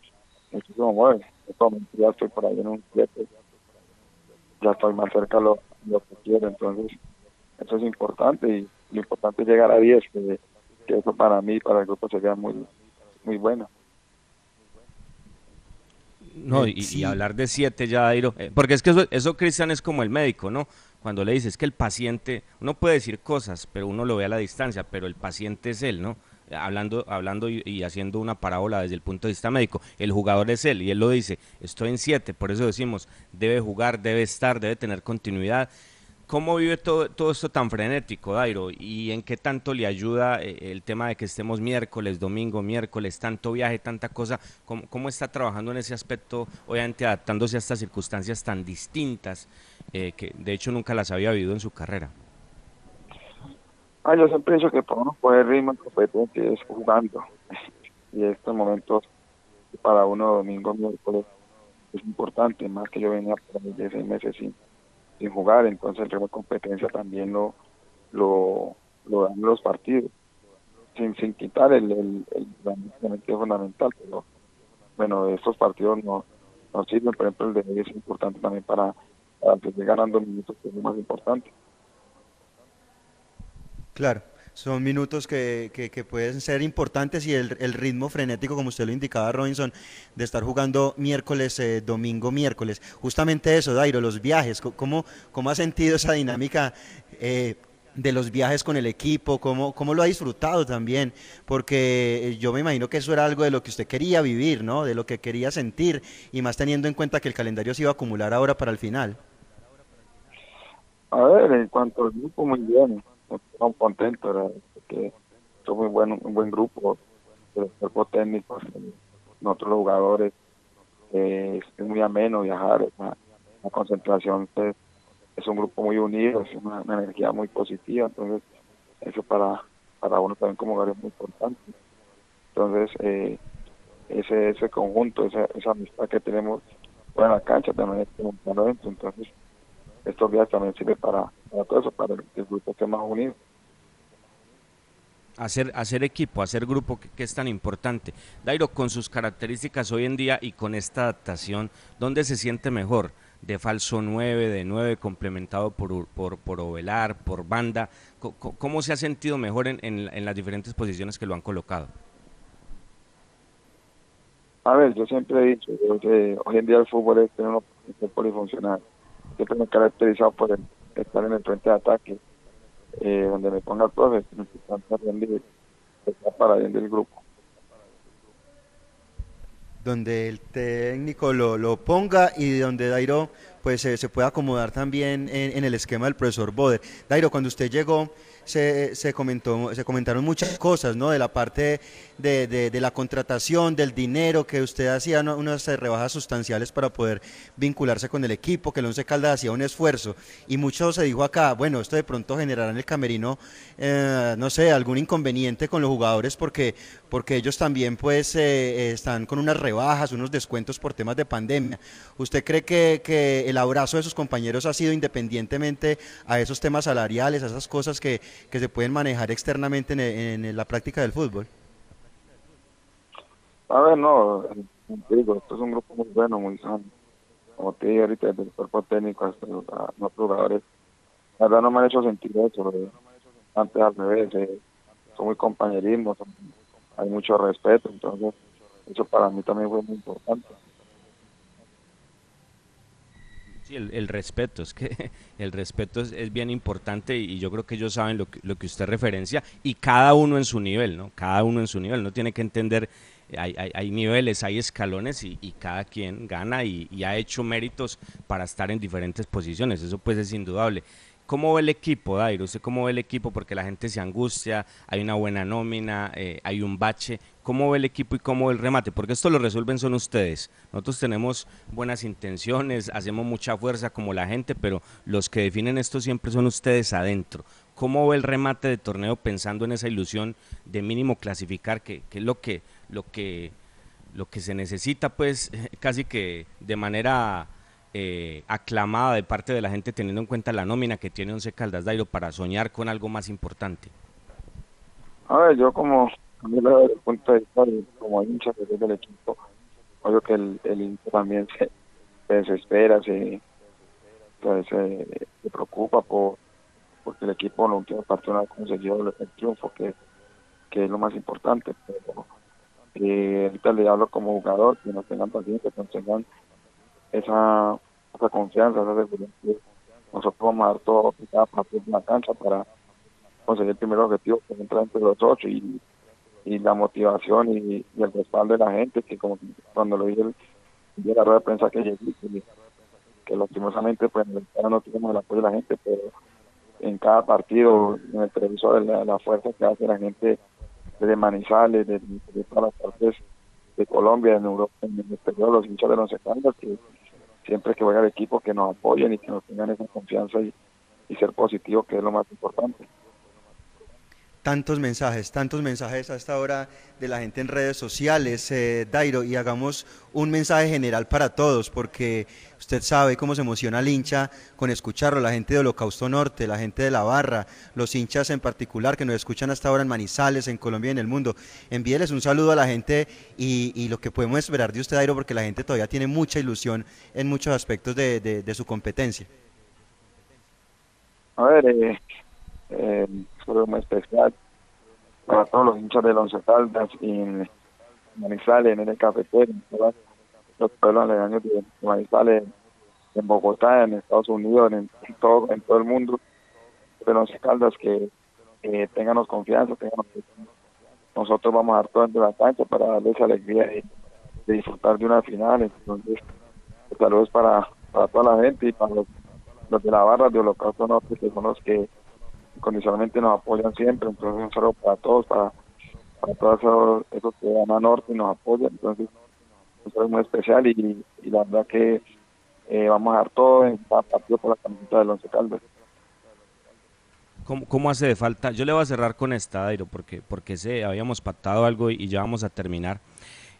muchísimo ya estoy por ahí en un 7, ya estoy más cerca de lo, lo que quiero, entonces eso es importante y lo importante es llegar a 10, que, que eso para mí, para el grupo sería muy, muy bueno. No, y, y hablar de siete ya, Dairo, eh, porque es que eso, eso, Cristian, es como el médico, ¿no? Cuando le dices que el paciente, uno puede decir cosas, pero uno lo ve a la distancia, pero el paciente es él, ¿no? Hablando, hablando y, haciendo una parábola desde el punto de vista médico, el jugador es él y él lo dice, estoy en siete, por eso decimos, debe jugar, debe estar, debe tener continuidad. ¿Cómo vive todo, todo esto tan frenético, Dairo? ¿Y en qué tanto le ayuda eh, el tema de que estemos miércoles, domingo, miércoles, tanto viaje, tanta cosa? ¿Cómo, cómo está trabajando en ese aspecto, obviamente adaptándose a estas circunstancias tan distintas eh, que de hecho nunca las había vivido en su carrera? Ah, yo siempre he dicho que uno poder ritmo en competencia es jugando. Y estos momentos para uno domingo, miércoles es importante, más que yo venía por ahí de seis meses sin, sin jugar, entonces el ritmo de competencia también lo, lo, dan los partidos, sin, sin quitar el, el, el realmente fundamental, pero bueno, estos partidos no nos sirven, por ejemplo el de hoy es importante también para, para seguir ganando minutos, que es lo más importante. Claro, son minutos que, que- que pueden ser importantes y el, el ritmo frenético, como usted lo indicaba, Robinson, de estar jugando miércoles, eh, domingo, miércoles. Justamente eso, Dairo, los viajes, ¿cómo, cómo ha sentido esa dinámica eh, de los viajes con el equipo? ¿Cómo, ¿Cómo lo ha disfrutado también? Porque eh, yo me imagino que eso era algo de lo que usted quería vivir, ¿no? De lo que quería sentir, y más teniendo en cuenta que el calendario se iba a acumular ahora para el final. A ver, en cuanto al grupo, muy bien. Estamos contentos, ¿verdad? porque somos muy bueno, un buen grupo, el cuerpo técnico, nosotros los jugadores. eh, es muy ameno viajar, es una concentración, pues, es un grupo muy unido, es una, energía muy positiva, entonces eso para, para uno también como jugador es muy importante. Entonces, eh, ese, ese conjunto, esa, esa amistad que tenemos fuera de la cancha también es un evento, entonces estos días también sirve para, para todo eso, para que el grupo esté más unido. hacer, hacer equipo, hacer grupo, que, que es tan importante. Dairo, con sus características hoy en día y con esta adaptación, ¿dónde se siente mejor? ¿De falso 9, de 9 complementado por, por, por Ovelar, por banda? ¿Cómo se ha sentido mejor en, en, en las diferentes posiciones que lo han colocado? A ver, yo siempre he dicho que hoy en día el fútbol es tener posición polifuncional. Siempre me caracterizado por el- estar en el frente de ataque, eh, donde me ponga el profe, para bien del grupo. donde el técnico lo, lo ponga y donde Dairo pues se, se pueda acomodar también en, en el esquema del profesor Boder. Dairo, cuando usted llegó se, se comentó se comentaron muchas cosas, ¿no? De la parte de, de- la contratación, del dinero que usted hacía unas eh, rebajas sustanciales para poder vincularse con el equipo, que el Once Caldas hacía un esfuerzo y mucho se dijo acá, bueno, esto de pronto generará en el camerino, eh, no sé, algún inconveniente con los jugadores porque porque ellos también pues eh, eh, están con unas rebajas, unos descuentos por temas de pandemia. ¿Usted cree que, que el abrazo de sus compañeros ha sido independientemente a esos temas salariales, a esas cosas que, que se pueden manejar externamente en, en la práctica del fútbol? A ver, no, eh, digo, esto es un grupo muy bueno, muy sano. Como te digo ahorita, desde el cuerpo técnico hasta los a nuestros jugadores, la verdad no me han hecho sentir eso. eh, Antes al revés, eh, son muy compañerismo, hay mucho respeto, entonces eso para mí también fue muy importante. El, respeto, es que el respeto es, bien importante y yo creo que ellos saben lo que, lo que usted referencia y cada uno en su nivel, ¿no? Cada uno en su nivel, no tiene que entender, hay, hay, hay niveles, hay escalones y, y cada quien gana y, y ha hecho méritos para estar en diferentes posiciones, eso pues es indudable. ¿Cómo ve el equipo, Dairo? ¿Usted cómo ve el equipo? Porque la gente se angustia, hay una buena nómina, eh, hay un bache. ¿Cómo ve el equipo y cómo ve el remate? Porque esto lo resuelven son ustedes. Nosotros tenemos buenas intenciones, hacemos mucha fuerza como la gente, pero los que definen esto siempre son ustedes adentro. ¿Cómo ve el remate de torneo pensando en esa ilusión de mínimo clasificar, que, que es lo que, lo que, lo que se necesita, pues, casi que de manera eh, aclamada de parte de la gente teniendo en cuenta la nómina que tiene Once Caldas Dairo para soñar con algo más importante? A ver, yo como, desde el punto de vista como hincha que soy del equipo, obvio que el, el hincha también se, se desespera, se, pues, se, se preocupa por porque el equipo en los últimos partidos no ha conseguido el, el triunfo, que, que es lo más importante. Pero eh, ahorita le hablo como jugador, que no tengan paciencia, que no tengan esa, esa confianza, esa seguridad nosotros vamos a dar todo en cada partido de la cancha para conseguir el primer objetivo que es entrar entre los ocho y, y la motivación y, el respaldo de la gente que como cuando lo vi el, vi la rueda de prensa que llegué que, lastimosamente pues en no tuvimos el apoyo de la gente pero en cada partido en el televisor la, la fuerza que hace la gente desde Manizales de, de todas las partes de Colombia en Europa en el exterior los hinchas de los Caldas que siempre que juega el equipo que nos apoyen y que nos tengan esa confianza y, y ser positivo que es lo más importante Tantos mensajes, tantos mensajes a esta hora de la gente en redes sociales, eh, Dairo, y hagamos un mensaje general para todos, porque usted sabe cómo se emociona el hincha con escucharlo, la gente de Holocausto Norte, la gente de La Barra, los hinchas en particular que nos escuchan hasta ahora en Manizales, en Colombia y en el mundo. Envíeles un saludo a la gente y, y lo que podemos esperar de usted, Dairo, porque la gente todavía tiene mucha ilusión en muchos aspectos de, de- de su competencia. A ver, eh, eh, muy especial. Para todos los hinchas de Once Caldas y en Manizales, en el cafetero, en los pueblos aledaños de Manizales, en Bogotá, en Estados Unidos, en, todo, en todo el mundo, de Once Caldas, que eh, tenganos confianza, tenganos nosotros vamos a dar todo de la cancha para darles alegría de, de disfrutar de una final, entonces saludos para, para toda la gente y para los, los de la barra de Holocausto Norte, que son los que incondicionalmente nos apoyan siempre, entonces un saludo para todos, para, para todos esos, esos que van a Norte y nos apoyan, entonces un saludo muy especial y, la verdad que eh, vamos a dar todo en cada partido por la camiseta del Once Caldas. ¿Cómo, cómo hace de falta? Yo le voy a cerrar con esta, Dairo, porque, porque sé, habíamos pactado algo y, y ya vamos a terminar.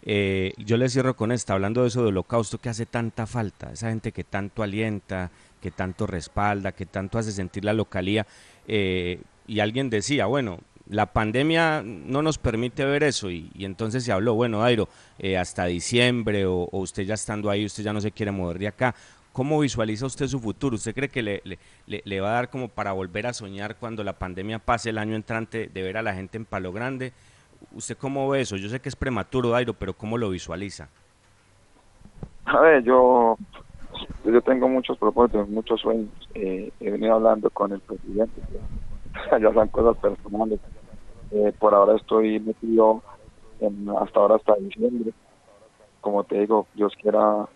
Eh, yo le cierro con esta, hablando de eso de holocausto, que hace tanta falta, esa gente que tanto alienta, que tanto respalda, que tanto hace sentir la localía. Eh, y alguien decía, bueno, la pandemia no nos permite ver eso y, entonces se habló, bueno, Dairo, eh, hasta diciembre o, usted ya estando ahí, usted ya no se quiere mover de acá. ¿Cómo visualiza usted su futuro? ¿Usted cree que le, le- le- le va a dar como para volver a soñar cuando la pandemia pase el año entrante de ver a la gente en Palo Grande? ¿Usted cómo ve eso? Yo sé que es prematuro, Dairo, pero ¿cómo lo visualiza? A ver, yo, yo tengo muchos propósitos, muchos sueños. Eh, he venido hablando con el presidente, ya son cosas personales. Eh, por ahora estoy metido en, hasta ahora hasta diciembre. Como te digo, Dios quiera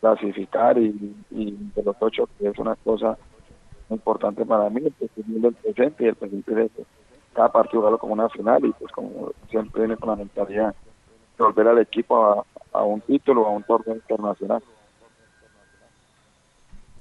clasificar y, y de los ocho, que es una cosa importante para mí, el presidente del presente y el presente de cada partido jugarlo como una final y pues como siempre viene con la mentalidad volver al equipo a, a un título, a un torneo internacional.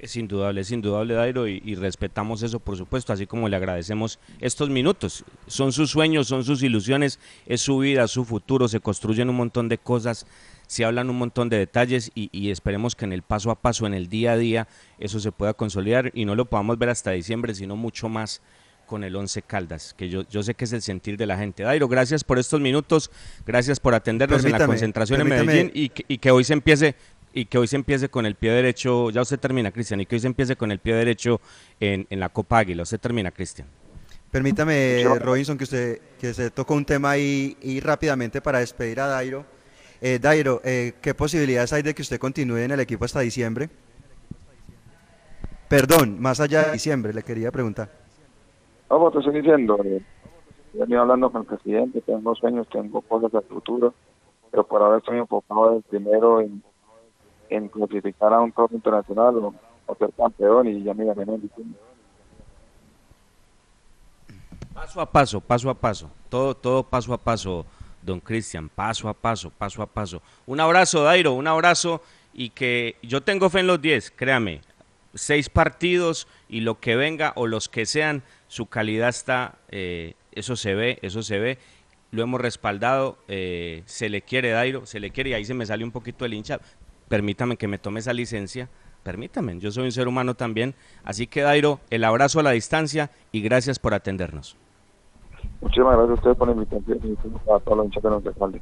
Es indudable, es indudable, Dairo, y, y respetamos eso, por supuesto, así como le agradecemos estos minutos. Son sus sueños, son sus ilusiones, es su vida, su futuro, se construyen un montón de cosas, se hablan un montón de detalles y, y esperemos que en el paso a paso, en el día a día, eso se pueda consolidar y no lo podamos ver hasta diciembre, sino mucho más con el Once Caldas, que yo, yo sé que es el sentir de la gente. Dairo, gracias por estos minutos, gracias por atendernos en la Permítame, concentración en. Medellín y que, y que hoy se empiece y que hoy se empiece con el pie derecho, ya usted termina, Cristian, y que hoy se empiece con el pie derecho en, en la Copa Águila. Usted termina, Cristian. Permítame, Robinson, que usted que se tocó un tema ahí y rápidamente para despedir a Dairo. Eh, Dairo, eh, ¿qué posibilidades hay de que usted continúe en el equipo hasta diciembre? Perdón, más allá de diciembre, le quería preguntar. Como te estoy diciendo, eh, he venido hablando con el presidente, tengo sueños, tengo cosas al futuro, pero por ahora estoy enfocado primero en, en clasificar a un torneo internacional o, ser campeón y ya me gané. Paso a paso, paso a paso, todo, todo paso a paso, don Cristian, paso a paso, paso a paso. Un abrazo, Dairo, un abrazo y que yo tengo fe en los 10, créame, seis partidos y lo que venga o los que sean, su calidad está, eh, eso se ve, eso se ve, lo hemos respaldado, eh, se le quiere Dairo, se le quiere y ahí se me sale un poquito el hincha, permítame que me tome esa licencia, permítame, yo soy un ser humano también, así que Dairo, el abrazo a la distancia y gracias por atendernos. Muchísimas gracias a ustedes por la invitación y a todos los hinchas que nos respalden.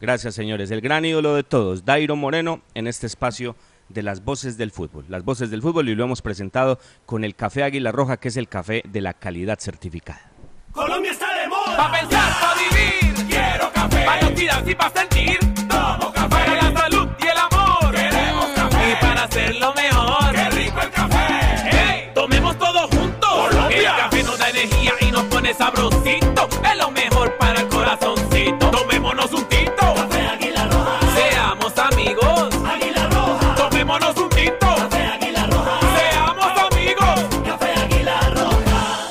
Gracias, señores. El gran ídolo de todos, Dairo Moreno, en este espacio de las voces del fútbol. Las voces del fútbol y lo hemos presentado con el café Águila Roja, que es el café de la calidad certificada. Colombia está de moda. Pa' pensar, pa' vivir. Quiero café. Pa' identidad y pa' sentir. Tomo café. Para la salud y el amor. Queremos café. Y para hacerlo mejor. Qué rico el café. Hey, tomemos todos juntos. Colombia. El café nos da energía y nos pone sabrosito. Es lo mejor para el corazoncito. Tomémonos un tinto. Café Águila Roja. Seamos amigos. Águila Roja. Tomémonos un tinto. Café Águila Roja. Seamos amigos. Café Águila Roja.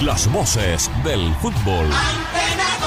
Las voces del fútbol.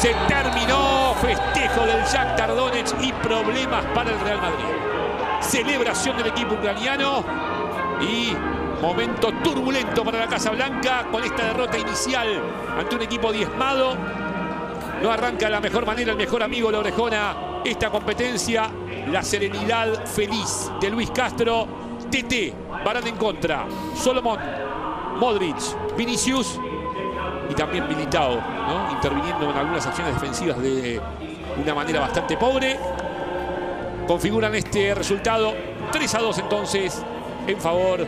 Se terminó festejo del Shakhtar Donetsk y problemas para el Real Madrid. Celebración del equipo ucraniano y momento turbulento para la Casa Blanca con esta derrota inicial ante un equipo diezmado. No arranca de la mejor manera el mejor amigo la Orejona esta competencia. La serenidad feliz de Luis Castro. TT, Barán en contra. Solomon, Modric, Vinicius y también Militao, ¿no? interviniendo en algunas acciones defensivas de una manera bastante pobre. Configuran este resultado 3 a 2 entonces en favor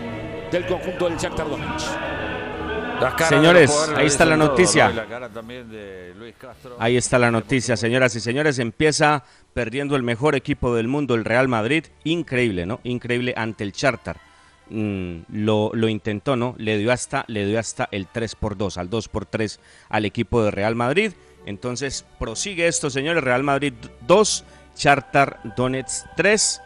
del conjunto del Shakhtar Donetsk. Señores, ahí está la noticia. Ahí está la noticia, señoras y señores. Empieza perdiendo el mejor equipo del mundo, el Real Madrid. Increíble, ¿no? Increíble ante el Charter. Mm, lo, lo intentó, ¿no? Le dio hasta, le dio hasta el 3 por 2, al 2 por 3 al equipo de Real Madrid. Entonces prosigue esto, señores. Real Madrid 2, Charter Donetsk 3,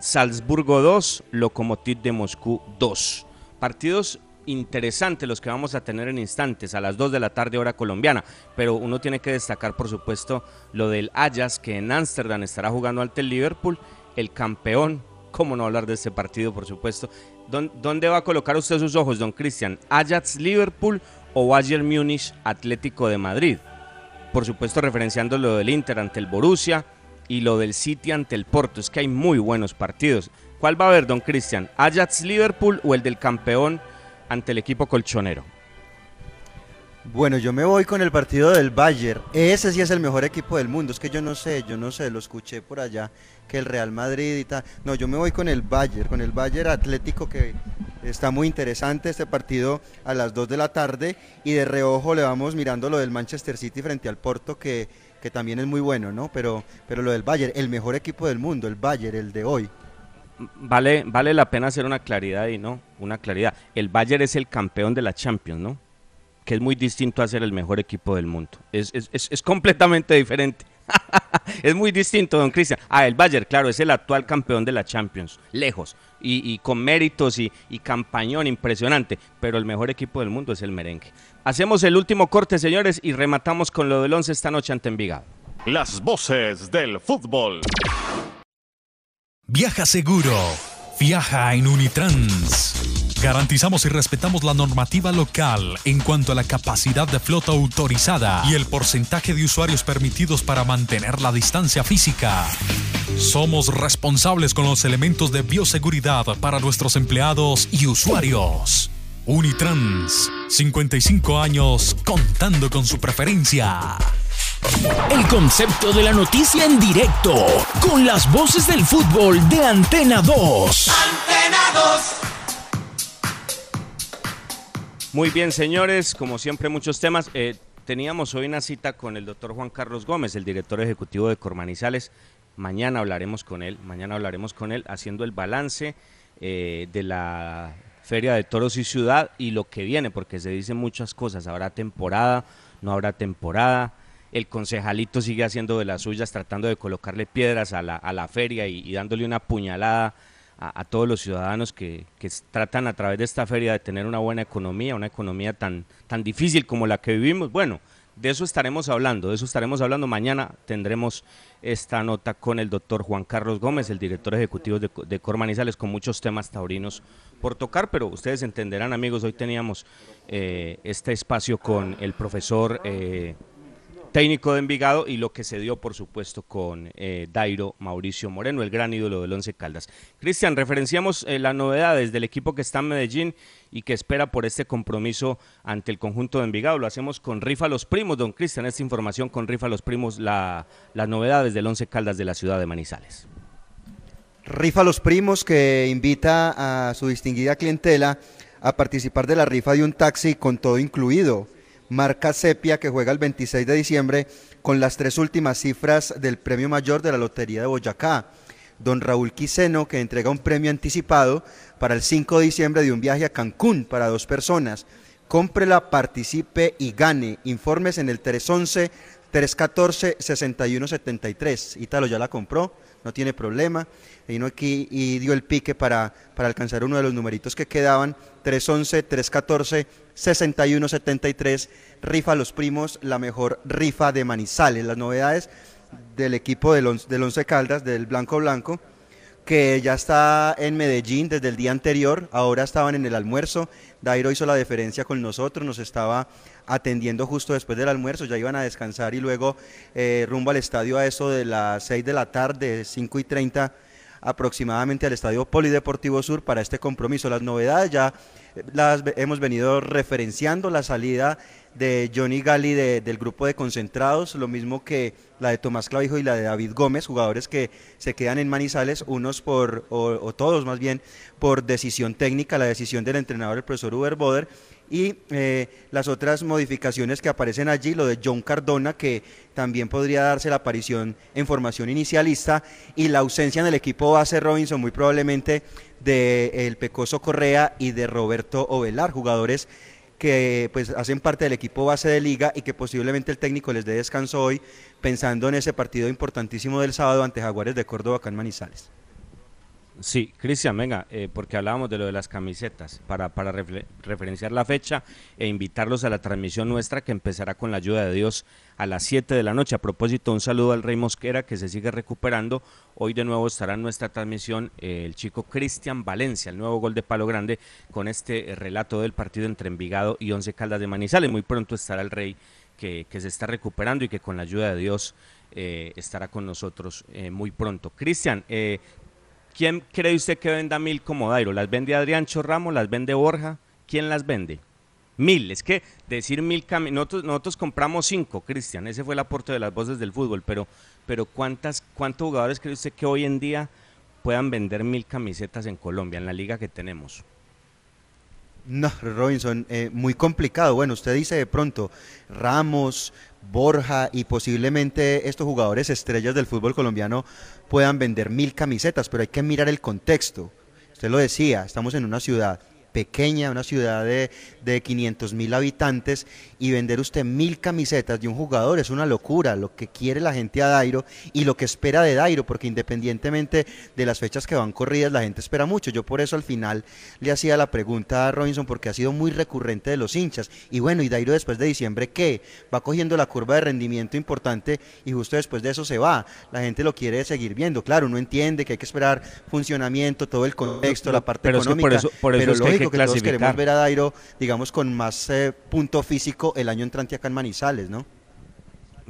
Salzburgo 2, Lokomotiv de Moscú 2. Partidos interesantes los que vamos a tener en instantes, a las 2 de la tarde hora colombiana, pero uno tiene que destacar por supuesto lo del Ajax que en Ámsterdam estará jugando ante el Liverpool, el campeón, cómo no hablar de este partido por supuesto. ¿Dó- ¿Dónde va a colocar usted sus ojos, don Cristian? ¿Ajax Liverpool o Bayern Múnich Atlético de Madrid? Por supuesto referenciando lo del Inter ante el Borussia y lo del City ante el Porto, es que hay muy buenos partidos. ¿Cuál va a haber, don Cristian? ¿Ajax Liverpool o el del campeón ante el equipo colchonero? Bueno, yo me voy con el partido del Bayern. Ese sí es el mejor equipo del mundo. Es que yo no sé, yo no sé, lo escuché por allá que el Real Madrid y tal. No, yo me voy con el Bayern, con el Bayern Atlético que está muy interesante este partido a las 2 de la tarde y de reojo le vamos mirando lo del Manchester City frente al Porto que, que también es muy bueno, ¿no? Pero, pero lo del Bayern, el mejor equipo del mundo, el Bayern, el de hoy. Vale, vale la pena hacer una claridad y no, una claridad. El Bayern es el campeón de la Champions, ¿no? Que es muy distinto a ser el mejor equipo del mundo. Es, es- es- es completamente diferente. es muy distinto, don Cristian. Ah, el Bayern, claro, es el actual campeón de la Champions, lejos, y, y con méritos y, y campañón impresionante, pero el mejor equipo del mundo es el merengue. Hacemos el último corte, señores, y rematamos con lo del 11 esta noche ante Envigado. Las voces del fútbol. Viaja seguro. Viaja en Unitrans. Garantizamos y respetamos la normativa local en cuanto a la capacidad de flota autorizada y el porcentaje de usuarios permitidos para mantener la distancia física. Somos responsables con los elementos de bioseguridad para nuestros empleados y usuarios. Unitrans, 55 años contando con su preferencia. El concepto de la noticia en directo, con las voces del fútbol de Antena 2. Antena 2. Muy bien, señores, como siempre muchos temas. Eh, teníamos hoy una cita con el doctor Juan Carlos Gómez, el director ejecutivo de Cormanizales. Mañana hablaremos con él, mañana hablaremos con él haciendo el balance eh, de la Feria de Toros y Ciudad y lo que viene, porque se dicen muchas cosas. Habrá temporada, no habrá temporada el concejalito sigue haciendo de las suyas, tratando de colocarle piedras a la, a la feria y, dándole una puñalada a, todos los ciudadanos que, tratan a través de esta feria de tener una buena economía, una economía tan, tan difícil como la que vivimos. Bueno, de eso estaremos hablando, de eso estaremos hablando. Mañana tendremos esta nota con el doctor Juan Carlos Gómez, el director ejecutivo de, de Cormanizales, con muchos temas taurinos por tocar, pero ustedes entenderán, amigos, hoy teníamos eh, este espacio con el profesor eh, técnico de Envigado y lo que se dio, por supuesto, con eh, Dairo Mauricio Moreno, el gran ídolo del Once Caldas. Cristian, referenciamos eh, las novedades del equipo que está en Medellín y que espera por este compromiso ante el conjunto de Envigado. Lo hacemos con Rifa Los Primos, don Cristian, esta información con Rifa Los Primos, la, las novedades del Once Caldas de la ciudad de Manizales. Rifa Los Primos que invita a su distinguida clientela a participar de la rifa de un taxi con todo incluido marca Sepia, que juega el 26 de diciembre con las tres últimas cifras del premio mayor de la Lotería de Boyacá. Don Raúl Quiseno, que entrega un premio anticipado para el 5 de diciembre de un viaje a Cancún para dos personas. Cómprela, participe y gane. Informes en el 311 314 6173. Ítalo ya la compró, no tiene problema. Vino aquí y dio el pique para, para alcanzar uno de los numeritos que quedaban. 311 314 6173, rifa los primos, la mejor rifa de Manizales. Las novedades del equipo del, Once Caldas, del Blanco Blanco, que ya está en Medellín desde el día anterior, ahora estaban en el almuerzo, Dairo hizo la deferencia con nosotros, nos estaba atendiendo justo después del almuerzo, ya iban a descansar y luego eh, rumbo al estadio a eso de las 6 de la tarde, 5 y 30 aproximadamente al Estadio Polideportivo Sur para este compromiso. Las novedades ya las hemos venido referenciando, la salida de Johnny Gali del grupo de concentrados, lo mismo que la de Tomás Clavijo y la de David Gómez, jugadores que se quedan en Manizales, unos por, o, todos más bien, por decisión técnica, la decisión del entrenador, el profesor Uber Boder, y eh, las otras modificaciones que aparecen allí, lo de John Cardona, que también podría darse la aparición en formación inicialista, y la ausencia en el equipo base Robinson, muy probablemente de el Pecoso Correa y de Roberto Ovelar, jugadores que pues hacen parte del equipo base de liga y que posiblemente el técnico les dé descanso hoy pensando en ese partido importantísimo del sábado ante Jaguares de Córdoba acá en Manizales. Sí, Cristian, venga, eh, porque hablábamos de lo de las camisetas, para, para referenciar la fecha e invitarlos a la transmisión nuestra que empezará con la ayuda de Dios a las 7 de la noche. A propósito, un saludo al Rey Mosquera que se sigue recuperando. Hoy de nuevo estará en nuestra transmisión eh, el chico Cristian Valencia, el nuevo gol de Palo Grande, con este relato del partido entre Envigado y Once Caldas de Manizales. Muy pronto estará el Rey que, se está recuperando y que con la ayuda de Dios eh, estará con nosotros muy pronto. Cristian, ¿Quién cree usted que venda mil como Dairo? ¿Las vende Adrián Chorramo? ¿Las vende Borja? ¿Quién las vende? Mil, es que decir mil nosotros, nosotros compramos cinco, Cristian, ese fue el aporte de las voces del fútbol, pero, pero ¿cuántas, ¿cuántos jugadores cree usted que hoy en día puedan vender mil camisetas en Colombia, en la liga que tenemos? No, Robinson, eh, muy complicado. Bueno, usted dice de pronto Ramos, Borja y posiblemente estos jugadores estrellas del fútbol colombiano puedan vender mil camisetas, pero hay que mirar el contexto. Usted lo decía, estamos en una ciudad pequeña, una ciudad de, de 500 mil habitantes y vender usted mil camisetas de un jugador es una locura, lo que quiere la gente a Dairo y lo que espera de Dairo, porque independientemente de las fechas que van corridas, la gente espera mucho. Yo por eso al final le hacía la pregunta a Robinson, porque ha sido muy recurrente de los hinchas. Y bueno, y Dairo después de diciembre, ¿qué? Va cogiendo la curva de rendimiento importante y justo después de eso se va. La gente lo quiere seguir viendo. Claro, uno entiende que hay que esperar funcionamiento, todo el contexto, la parte Pero es que económica. por eso- por eso pero es que hay que todos queremos ver a Dairo, digamos, con más eh, punto físico el año entrante acá en Manizales, ¿no?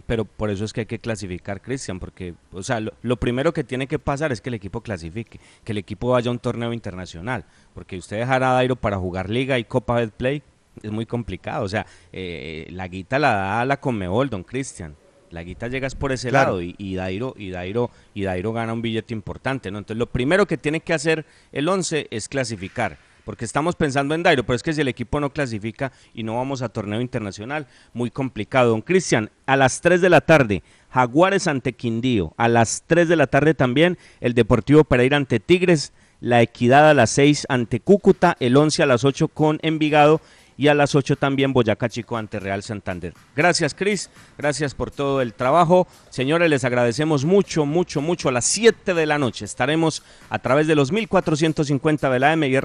Pero por eso es que hay que clasificar, Cristian, porque, o sea, lo, lo primero que tiene que pasar es que el equipo clasifique, que el equipo vaya a un torneo internacional, porque usted dejar a Dairo para jugar Liga y Copa Betplay es muy complicado, o sea, eh, la guita la da la Conmebol, don Cristian. La guita llega es por ese Claro. lado y, y Dairo y Dairo y Dairo gana un billete importante, ¿no? Entonces lo primero que tiene que hacer el 11 es clasificar, porque estamos pensando en Dairo, pero es que si el equipo no clasifica y no vamos a torneo internacional, muy complicado. Don Cristian, a las 3 de la tarde, Jaguares ante Quindío, a las 3 de la tarde también el Deportivo Pereira ante Tigres, la Equidad a las 6 ante Cúcuta, el 11 a las 8 con Envigado y a las 8 también Boyacá Chico ante Real Santander. Gracias, Cris. Gracias por todo el trabajo. Señores, les agradecemos mucho, mucho, mucho. A las 7 de la noche estaremos a través de los 1450 de la M y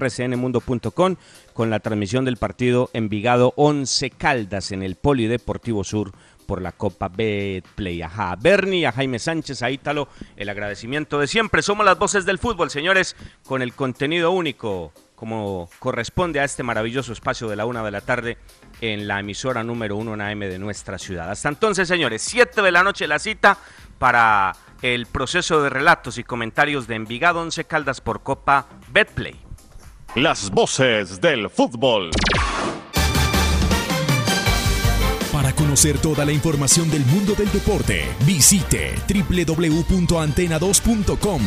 con la transmisión del partido Envigado 11 Caldas en el Polideportivo Sur por la Copa Betplay. Ajá, a Bernie, a Jaime Sánchez, a Ítalo, el agradecimiento de siempre. Somos las voces del fútbol, señores, con el contenido único como corresponde a este maravilloso espacio de la una de la tarde en la emisora número uno en AM de nuestra ciudad. Hasta entonces, señores, 7 de la noche la cita para el proceso de relatos y comentarios de Envigado 11 Caldas por Copa Betplay. Las voces del fútbol. Para conocer toda la información del mundo del deporte, visite www.antena2.com.